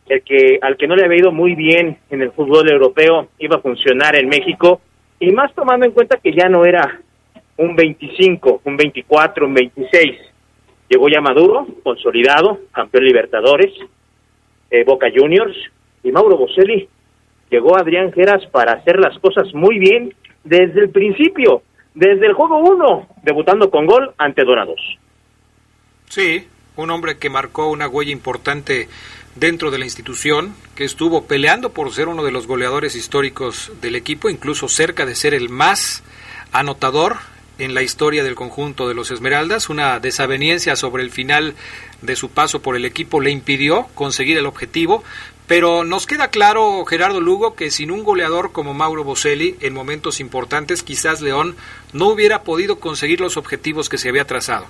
el que al que no le había ido muy bien en el fútbol europeo iba a funcionar en México y más tomando en cuenta que ya no era un 25, un 24, un 26. Llegó ya Maduro, consolidado, campeón Libertadores, eh, Boca Juniors y Mauro Boselli. Llegó Adrián Geras para hacer las cosas muy bien desde el principio, desde el juego 1, debutando con gol ante Dorados.
Sí, un hombre que marcó una huella importante dentro de la institución, que estuvo peleando por ser uno de los goleadores históricos del equipo, incluso cerca de ser el más anotador en la historia del conjunto de los Esmeraldas. Una desaveniencia sobre el final de su paso por el equipo le impidió conseguir el objetivo, pero nos queda claro, Gerardo Lugo, que sin un goleador como Mauro Boselli, en momentos importantes, quizás León no hubiera podido conseguir los objetivos que se había trazado.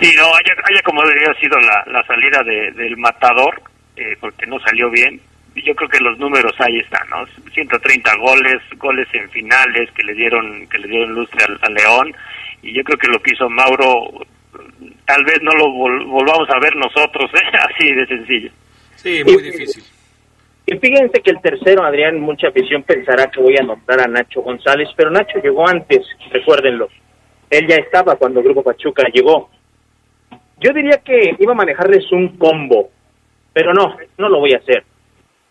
Sí, no, haya, haya como debería sido la, la salida de, del matador, eh, porque no salió bien. Yo creo que los números ahí están, ¿no? 130 goles, goles en finales que le dieron que le dieron lustre al, León y yo creo que lo que hizo Mauro tal vez no lo volvamos a ver nosotros, ¿eh? así de sencillo.
Sí, muy difícil.
Y fíjense que el tercero, Adrián, mucha afición pensará que voy a anotar a Nacho González, pero Nacho llegó antes, recuérdenlo. Él ya estaba cuando el Grupo Pachuca llegó. Yo diría que iba a manejarles un combo, pero no, no lo voy a hacer.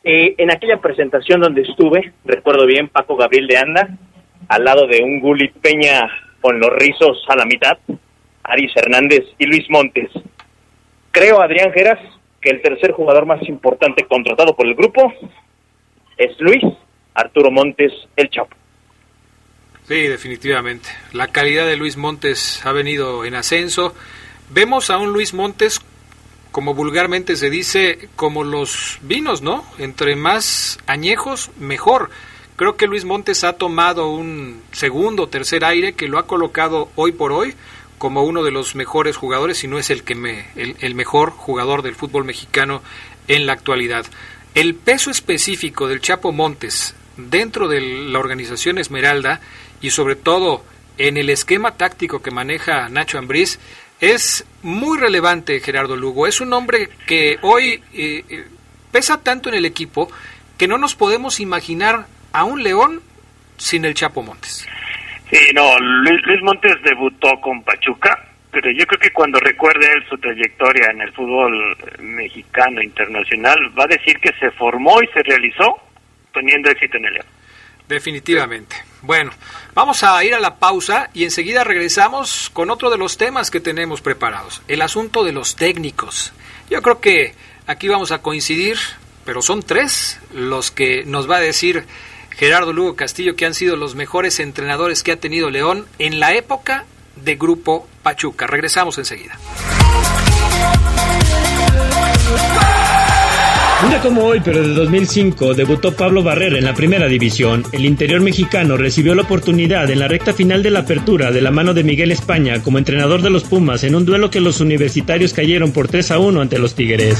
Eh, en aquella presentación donde estuve, recuerdo bien, Paco Gabriel de Anda, al lado de un Gulit Peña con los rizos a la mitad, Aris Hernández y Luis Montes. Creo, Adrián Geras, que el tercer jugador más importante contratado por el grupo es Luis Arturo Montes, el Chapo.
Sí, definitivamente. La calidad de Luis Montes ha venido en ascenso Vemos a un Luis Montes, como vulgarmente se dice, como los vinos, ¿no? Entre más añejos, mejor. Creo que Luis Montes ha tomado un segundo, tercer aire que lo ha colocado hoy por hoy como uno de los mejores jugadores, si no es el que me, el, mejor jugador del fútbol mexicano en la actualidad. El peso específico del Chapo Montes dentro de la organización Esmeralda y sobre todo en el esquema táctico que maneja Nacho Ambriz es muy relevante Gerardo Lugo. Es un hombre que hoy eh, eh, pesa tanto en el equipo que no nos podemos imaginar a un León sin el Chapo Montes.
Sí, no, Luis, Montes debutó con Pachuca, pero yo creo que cuando recuerde él su trayectoria en el fútbol mexicano internacional, va a decir que se formó y se realizó teniendo éxito en el León.
Definitivamente. Bueno, vamos a ir a la pausa y enseguida regresamos con otro de los temas que tenemos preparados, el asunto de los técnicos. Yo creo que aquí vamos a coincidir, pero son tres los que nos va a decir Gerardo Lugo Castillo que han sido los mejores entrenadores que ha tenido León en la época de Grupo Pachuca. Regresamos enseguida.
Día como hoy, pero de 2005, debutó Pablo Barrera en la primera división. El interior mexicano recibió la oportunidad en la recta final de la apertura de la mano de Miguel España como entrenador de los Pumas en un duelo que los universitarios cayeron por 3 a 1 ante los Tigres.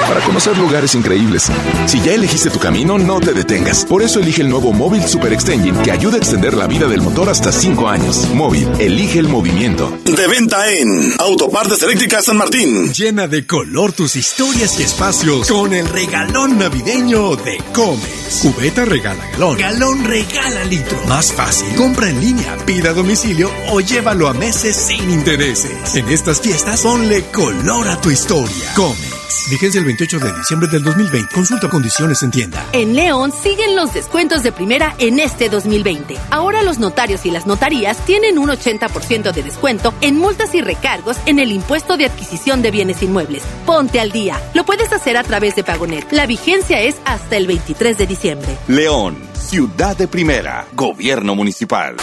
Para conocer lugares increíbles. Si ya elegiste tu camino, no te detengas. Por eso elige el nuevo Móvil Super Extension que ayuda a extender la vida del motor hasta 5 años. Móvil, elige el movimiento.
De venta en Autopartes Eléctricas San Martín.
Llena de color tus historias y espacios con el regalón navideño de Comex. Cubeta regala galón. Galón regala litro. Más fácil. Compra en línea, pida a domicilio o llévalo a meses sin intereses. En estas fiestas, ponle color a tu historia. Comex. Vigencia el 28 de diciembre del 2020. Consulta condiciones en tienda.
En León siguen los descuentos de primera en este 2020. Ahora los notarios y las notarías tienen un 80% de descuento en multas y recargos en el impuesto de adquisición de bienes inmuebles. Ponte al día. Lo puedes hacer a través de Pagonet. La vigencia es hasta el 23 de diciembre.
León, ciudad de primera, gobierno municipal.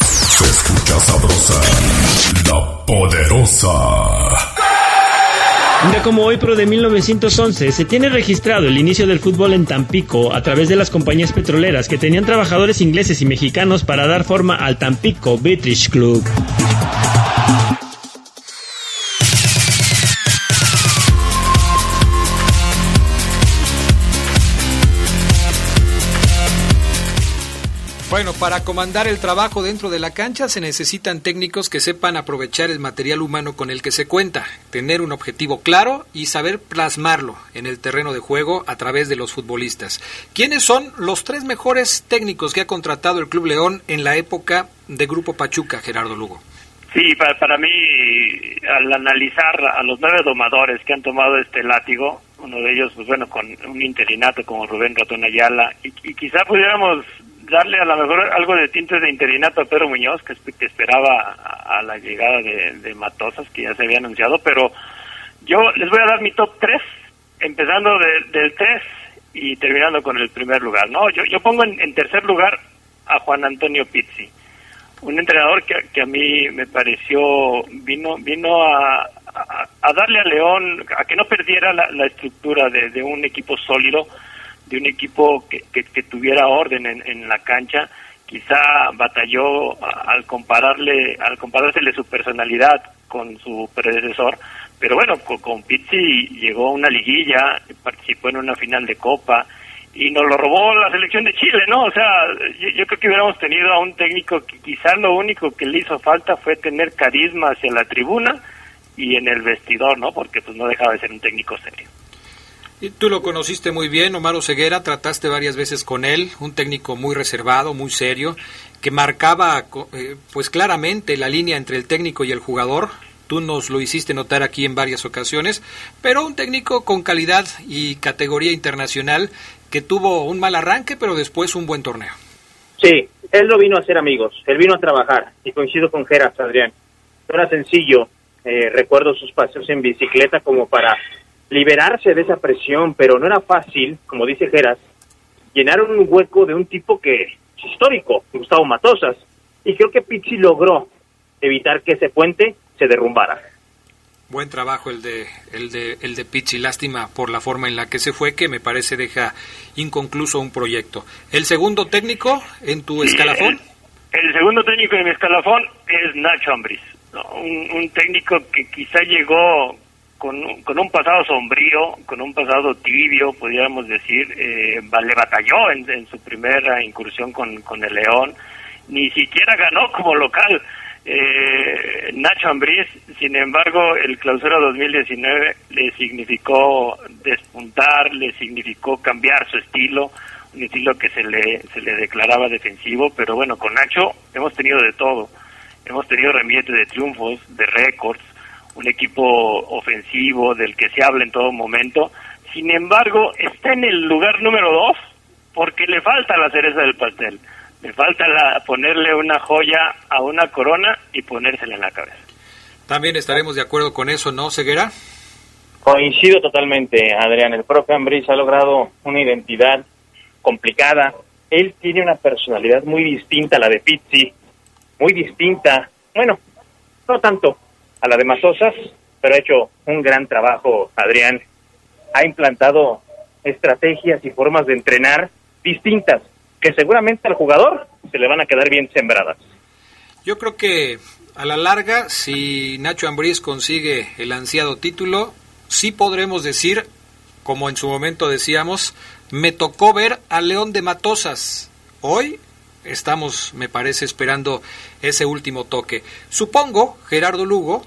Se escucha sabrosa, la poderosa.
Un día como hoy, pero de 1911, se tiene registrado el inicio del fútbol en Tampico a través de las compañías petroleras que tenían trabajadores ingleses y mexicanos para dar forma al Tampico British Club.
Bueno, para comandar el trabajo dentro de la cancha se necesitan técnicos que sepan aprovechar el material humano con el que se cuenta, tener un objetivo claro y saber plasmarlo en el terreno de juego a través de los futbolistas. ¿Quiénes son los tres mejores técnicos que ha contratado el Club León en la época de Grupo Pachuca, Gerardo Lugo?
Sí, para, para mí, al analizar a los nueve domadores que han tomado este látigo, uno de ellos, pues bueno, con un interinato como Rubén Ratón Ayala, y, quizá pudiéramos darle a lo mejor algo de tintes de interinato a Pedro Muñoz, que, esperaba a, la llegada de, Matosas, que ya se había anunciado, pero yo les voy a dar mi top 3, empezando del 3 y terminando con el primer lugar. No, yo, yo pongo en tercer lugar a Juan Antonio Pizzi un entrenador que, que a mí me pareció vino vino a, a, darle a León a que no perdiera la, estructura de, de, un equipo sólido de un equipo que, que, tuviera orden en, en, la cancha quizá batalló al compararle al comparársele su personalidad con su predecesor pero bueno con, con Pizzi llegó a una liguilla participó en una final de copa y nos lo robó la selección de Chile, ¿no? O sea, yo, creo que hubiéramos tenido a un técnico que quizás lo único que le hizo falta fue tener carisma hacia la tribuna y en el vestidor, ¿no? Porque pues no dejaba de ser un técnico serio.
Tú lo conociste muy bien, Omar Ceguera, trataste varias veces con él, un técnico muy reservado, muy serio, que marcaba eh, pues claramente la línea entre el técnico y el jugador. Tú nos lo hiciste notar aquí en varias ocasiones, pero un técnico con calidad y categoría internacional que tuvo un mal arranque, pero después un buen torneo.
Sí, él no vino a ser amigos, él vino a trabajar, y coincido con Geras, Adrián. Era sencillo, eh, recuerdo sus paseos en bicicleta como para liberarse de esa presión, pero no era fácil, como dice Geras, llenar un hueco de un tipo que es histórico, Gustavo Matosas, y creo que Pizzi logró evitar que ese puente se derrumbara.
Buen trabajo el de, el de, el de Pizzi, lástima por la forma en la que se fue, que me parece deja inconcluso un proyecto. ¿El segundo técnico en tu escalafón?
El, segundo técnico en mi escalafón es Nacho Ambriz, un, técnico que quizá llegó con, con, un pasado sombrío, con un pasado tibio, podríamos decir, eh, le batalló en, su primera incursión con, con el León, ni siquiera ganó como local eh, Nacho Ambriz, sin embargo, el clausura 2019 le significó despuntar, le significó cambiar su estilo, un estilo que se le, se le declaraba defensivo, pero bueno, con Nacho hemos tenido de todo. Hemos tenido remiete de triunfos, de récords, un equipo ofensivo del que se habla en todo momento. Sin embargo, está en el lugar número dos porque le falta la cereza del pastel me falta la, ponerle una joya a una corona y ponérsela en la cabeza.
También estaremos de acuerdo con eso, ¿no, Ceguera?
Coincido totalmente, Adrián. El profe Ambris ha logrado una identidad complicada. Él tiene una personalidad muy distinta a la de Pizzi, muy distinta, bueno, no tanto a la de Masosas, pero ha hecho un gran trabajo, Adrián. Ha implantado estrategias y formas de entrenar distintas que seguramente al jugador se le van a quedar bien sembradas.
Yo creo que a la larga, si Nacho Ambriz consigue el ansiado título, sí podremos decir, como en su momento decíamos, me tocó ver a León de Matosas. Hoy estamos, me parece, esperando ese último toque. Supongo, Gerardo Lugo,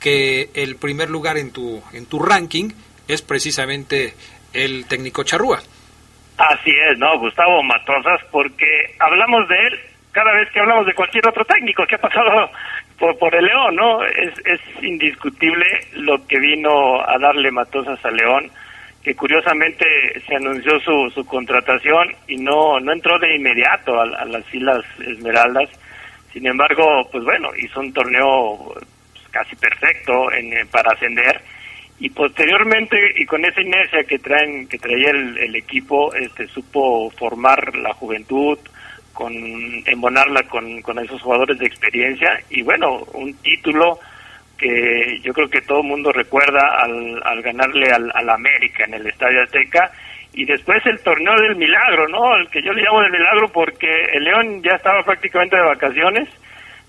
que el primer lugar en tu, en tu ranking es precisamente el técnico Charrúa.
Así es, ¿no? Gustavo Matosas, porque hablamos de él cada vez que hablamos de cualquier otro técnico que ha pasado por, por el León, ¿no? Es, es indiscutible lo que vino a darle Matosas a León, que curiosamente se anunció su, su contratación y no, no entró de inmediato a, las filas Esmeraldas. Sin embargo, pues bueno, hizo un torneo pues, casi perfecto en, para ascender y posteriormente y con esa inercia que traen que traía el, equipo este supo formar la juventud con embonarla con, con esos jugadores de experiencia y bueno un título que yo creo que todo el mundo recuerda al, al ganarle al, al América en el Estadio Azteca y después el torneo del milagro, ¿no? El que yo le llamo del milagro porque el León ya estaba prácticamente de vacaciones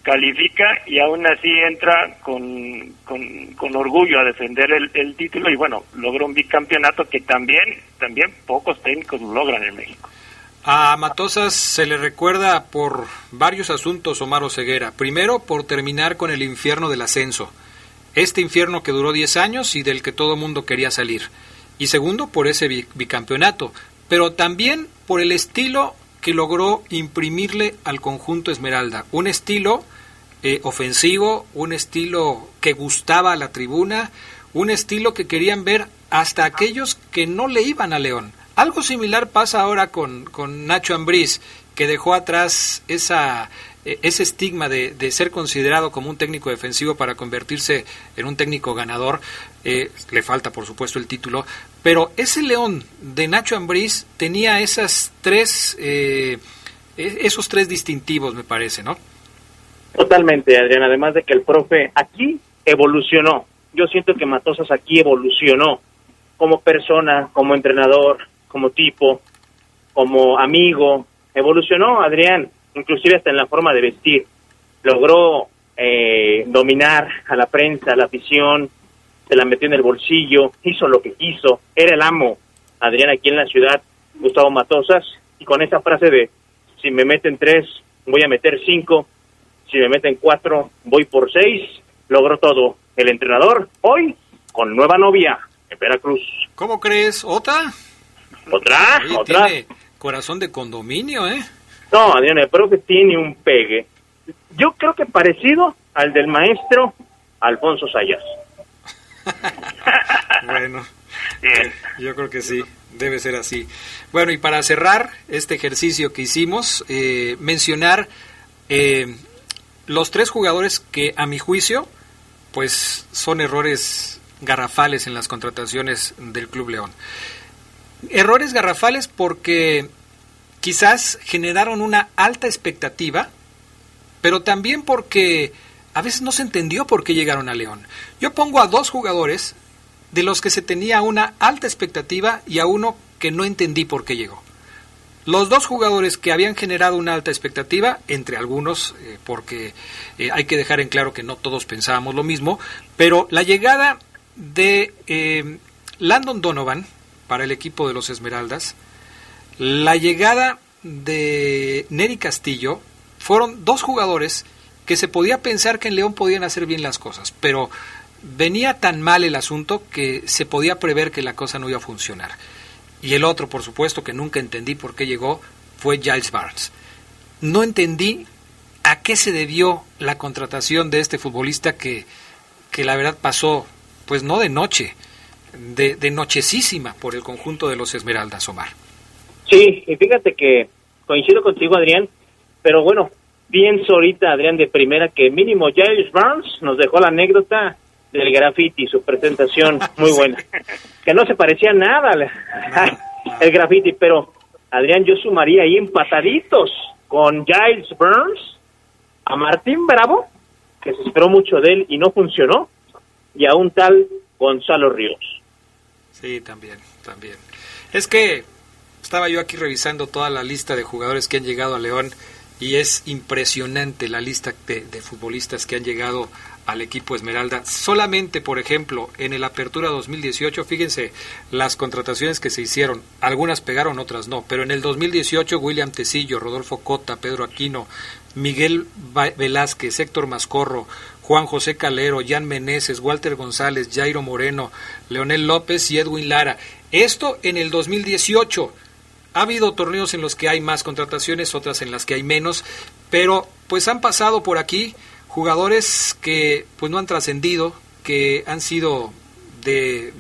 califica y aún así entra con, con, orgullo a defender el, título y bueno, logra un bicampeonato que también, también pocos técnicos lo logran en México.
A Matosas se le recuerda por varios asuntos, Omar Ceguera. Primero, por terminar con el infierno del ascenso. Este infierno que duró 10 años y del que todo mundo quería salir. Y segundo, por ese bicampeonato. Pero también por el estilo que logró imprimirle al conjunto Esmeralda. Un estilo eh, ofensivo, un estilo que gustaba a la tribuna, un estilo que querían ver hasta aquellos que no le iban a León. Algo similar pasa ahora con, con Nacho Ambriz, que dejó atrás esa, ese estigma de, de, ser considerado como un técnico defensivo para convertirse en un técnico ganador. Eh, le falta, por supuesto, el título. Pero ese León de Nacho Ambriz tenía esas tres, eh, e, esos tres distintivos, me parece, ¿no?
Totalmente, Adrián. Además de que el profe aquí evolucionó. Yo siento que Matosas aquí evolucionó como persona, como entrenador, como tipo, como amigo. Evolucionó, Adrián, inclusive hasta en la forma de vestir. Logró eh, dominar a la prensa, a la afición, se la metió en el bolsillo, hizo lo que quiso, era el amo, Adrián, aquí en la ciudad, Gustavo Matosas, y con esa frase de, si me meten tres, voy a meter cinco, si me meten cuatro, voy por seis, logró todo. El entrenador, hoy, con nueva novia, en Veracruz.
¿Cómo crees? ¿Otra?
¿Otra? ¿Otra?
Tiene corazón de condominio, ¿eh?
No, Adrián, el profe tiene un pegue. Yo creo que parecido al del maestro Alfonso Sayas.
bueno, yo creo que sí, debe ser así. Bueno, y para cerrar este ejercicio que hicimos, eh, mencionar eh, los tres jugadores que a mi juicio, pues son errores garrafales en las contrataciones del Club León. Errores garrafales porque quizás generaron una alta expectativa, pero también porque a veces no se entendió por qué llegaron a León. Yo pongo a dos jugadores de los que se tenía una alta expectativa y a uno que no entendí por qué llegó. Los dos jugadores que habían generado una alta expectativa, entre algunos, eh, porque eh, hay que dejar en claro que no todos pensábamos lo mismo, pero la llegada de eh, Landon Donovan para el equipo de los Esmeraldas, la llegada de Neri Castillo, fueron dos jugadores que se podía pensar que en León podían hacer bien las cosas, pero venía tan mal el asunto que se podía prever que la cosa no iba a funcionar. Y el otro, por supuesto, que nunca entendí por qué llegó, fue Giles Barnes. No entendí a qué se debió la contratación de este futbolista que, que la verdad pasó, pues no de noche, de, de nochecísima por el conjunto de los Esmeraldas, Omar.
Sí, y fíjate que coincido contigo, Adrián, pero bueno, pienso ahorita, Adrián, de primera, que mínimo Giles Barnes nos dejó la anécdota del graffiti, su presentación muy buena, que no se parecía nada el graffiti, pero Adrián, yo sumaría ahí empataditos con Giles Burns, a Martín Bravo, que se esperó mucho de él y no funcionó, y a un tal Gonzalo Ríos.
Sí, también, también. Es que estaba yo aquí revisando toda la lista de jugadores que han llegado a León y es impresionante la lista de, futbolistas que han llegado al equipo Esmeralda. Solamente, por ejemplo, en el Apertura 2018, fíjense las contrataciones que se hicieron. Algunas pegaron, otras no. Pero en el 2018, William Tecillo, Rodolfo Cota, Pedro Aquino, Miguel Velázquez, Héctor Mascorro, Juan José Calero, Jan Meneses, Walter González, Jairo Moreno, Leonel López y Edwin Lara. Esto en el 2018. Ha habido torneos en los que hay más contrataciones, otras en las que hay menos, pero pues han pasado por aquí jugadores que pues no han trascendido, que han sido de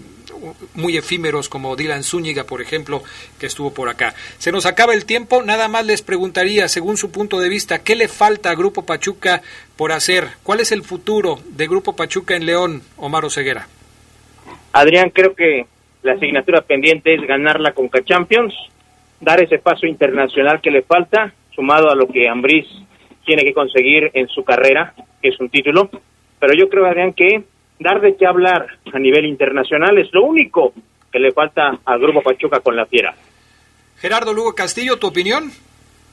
muy efímeros como Dylan Zúñiga, por ejemplo, que estuvo por acá. Se nos acaba el tiempo, nada más les preguntaría, según su punto de vista, ¿qué le falta a Grupo Pachuca por hacer? ¿Cuál es el futuro de Grupo Pachuca en León, Omar Ceguera?
Adrián, creo que la asignatura pendiente es ganar la Conca Champions, dar ese paso internacional que le falta, sumado a lo que Ambriz tiene que conseguir en su carrera, que es un título. Pero yo creo, Adrián, que dar de qué hablar a nivel internacional es lo único que le falta al Grupo Pachuca con la Fiera.
Gerardo Lugo Castillo, ¿tu opinión?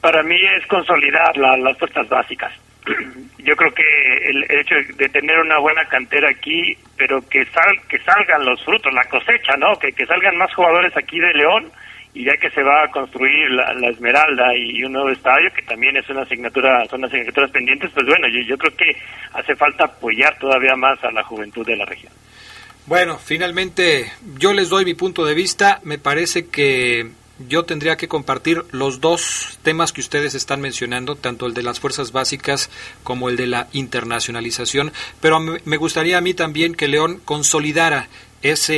Para mí es consolidar las fuerzas básicas. Yo creo que el hecho de tener una buena cantera aquí, pero que, sal, que salgan los frutos, la cosecha, ¿no? Que, que salgan más jugadores aquí de León y ya que se va a construir la, la, Esmeralda y un nuevo estadio, que también es una asignatura, son asignaturas pendientes, pues bueno, yo, yo creo que hace falta apoyar todavía más a la juventud de la región.
Bueno, finalmente yo les doy mi punto de vista, me parece que yo tendría que compartir los dos temas que ustedes están mencionando, tanto el de las fuerzas básicas como el de la internacionalización, pero me gustaría a mí también que León consolidara ese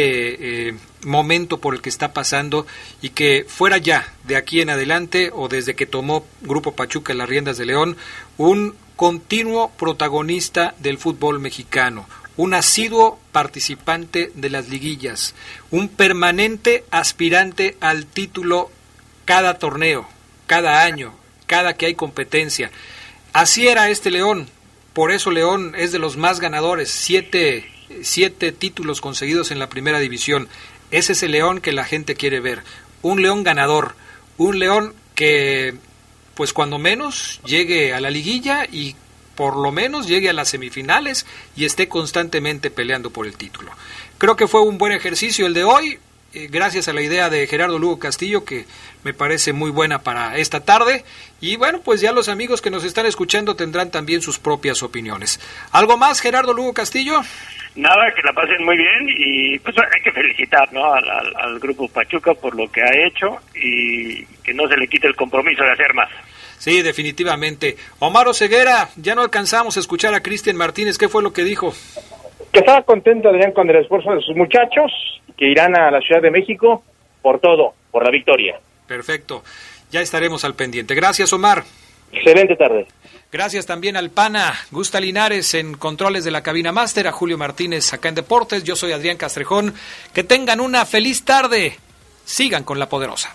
eh, momento por el que está pasando y que fuera ya, de aquí en adelante o desde que tomó Grupo Pachuca en las riendas de León, un continuo protagonista del fútbol mexicano, un asiduo participante de las liguillas, un permanente aspirante al título cada torneo, cada año, cada que hay competencia. Así era este León, por eso León es de los más ganadores, siete, siete títulos conseguidos en la primera división. Ese es el León que la gente quiere ver, un León ganador, un León que pues cuando menos llegue a la liguilla y por lo menos llegue a las semifinales y esté constantemente peleando por el título. Creo que fue un buen ejercicio el de hoy, eh, gracias a la idea de Gerardo Lugo Castillo, que me parece muy buena para esta tarde. Y bueno, pues ya los amigos que nos están escuchando tendrán también sus propias opiniones. ¿Algo más, Gerardo Lugo Castillo?
Nada, que la pasen muy bien y pues hay que felicitar ¿no? al, al grupo Pachuca por lo que ha hecho y que no se le quite el compromiso de hacer más.
Sí, definitivamente. Omar Ceguera, ya no alcanzamos a escuchar a Cristian Martínez. ¿Qué fue lo que dijo?
Que estaba contento, Adrián, con el esfuerzo de sus muchachos, que irán a la Ciudad de México por todo, por la victoria.
Perfecto. Ya estaremos al pendiente. Gracias, Omar.
Excelente tarde.
Gracias también al PANA, Gusta Linares en controles de la cabina máster, a Julio Martínez acá en Deportes. Yo soy Adrián Castrejón. Que tengan una feliz tarde. Sigan con la poderosa.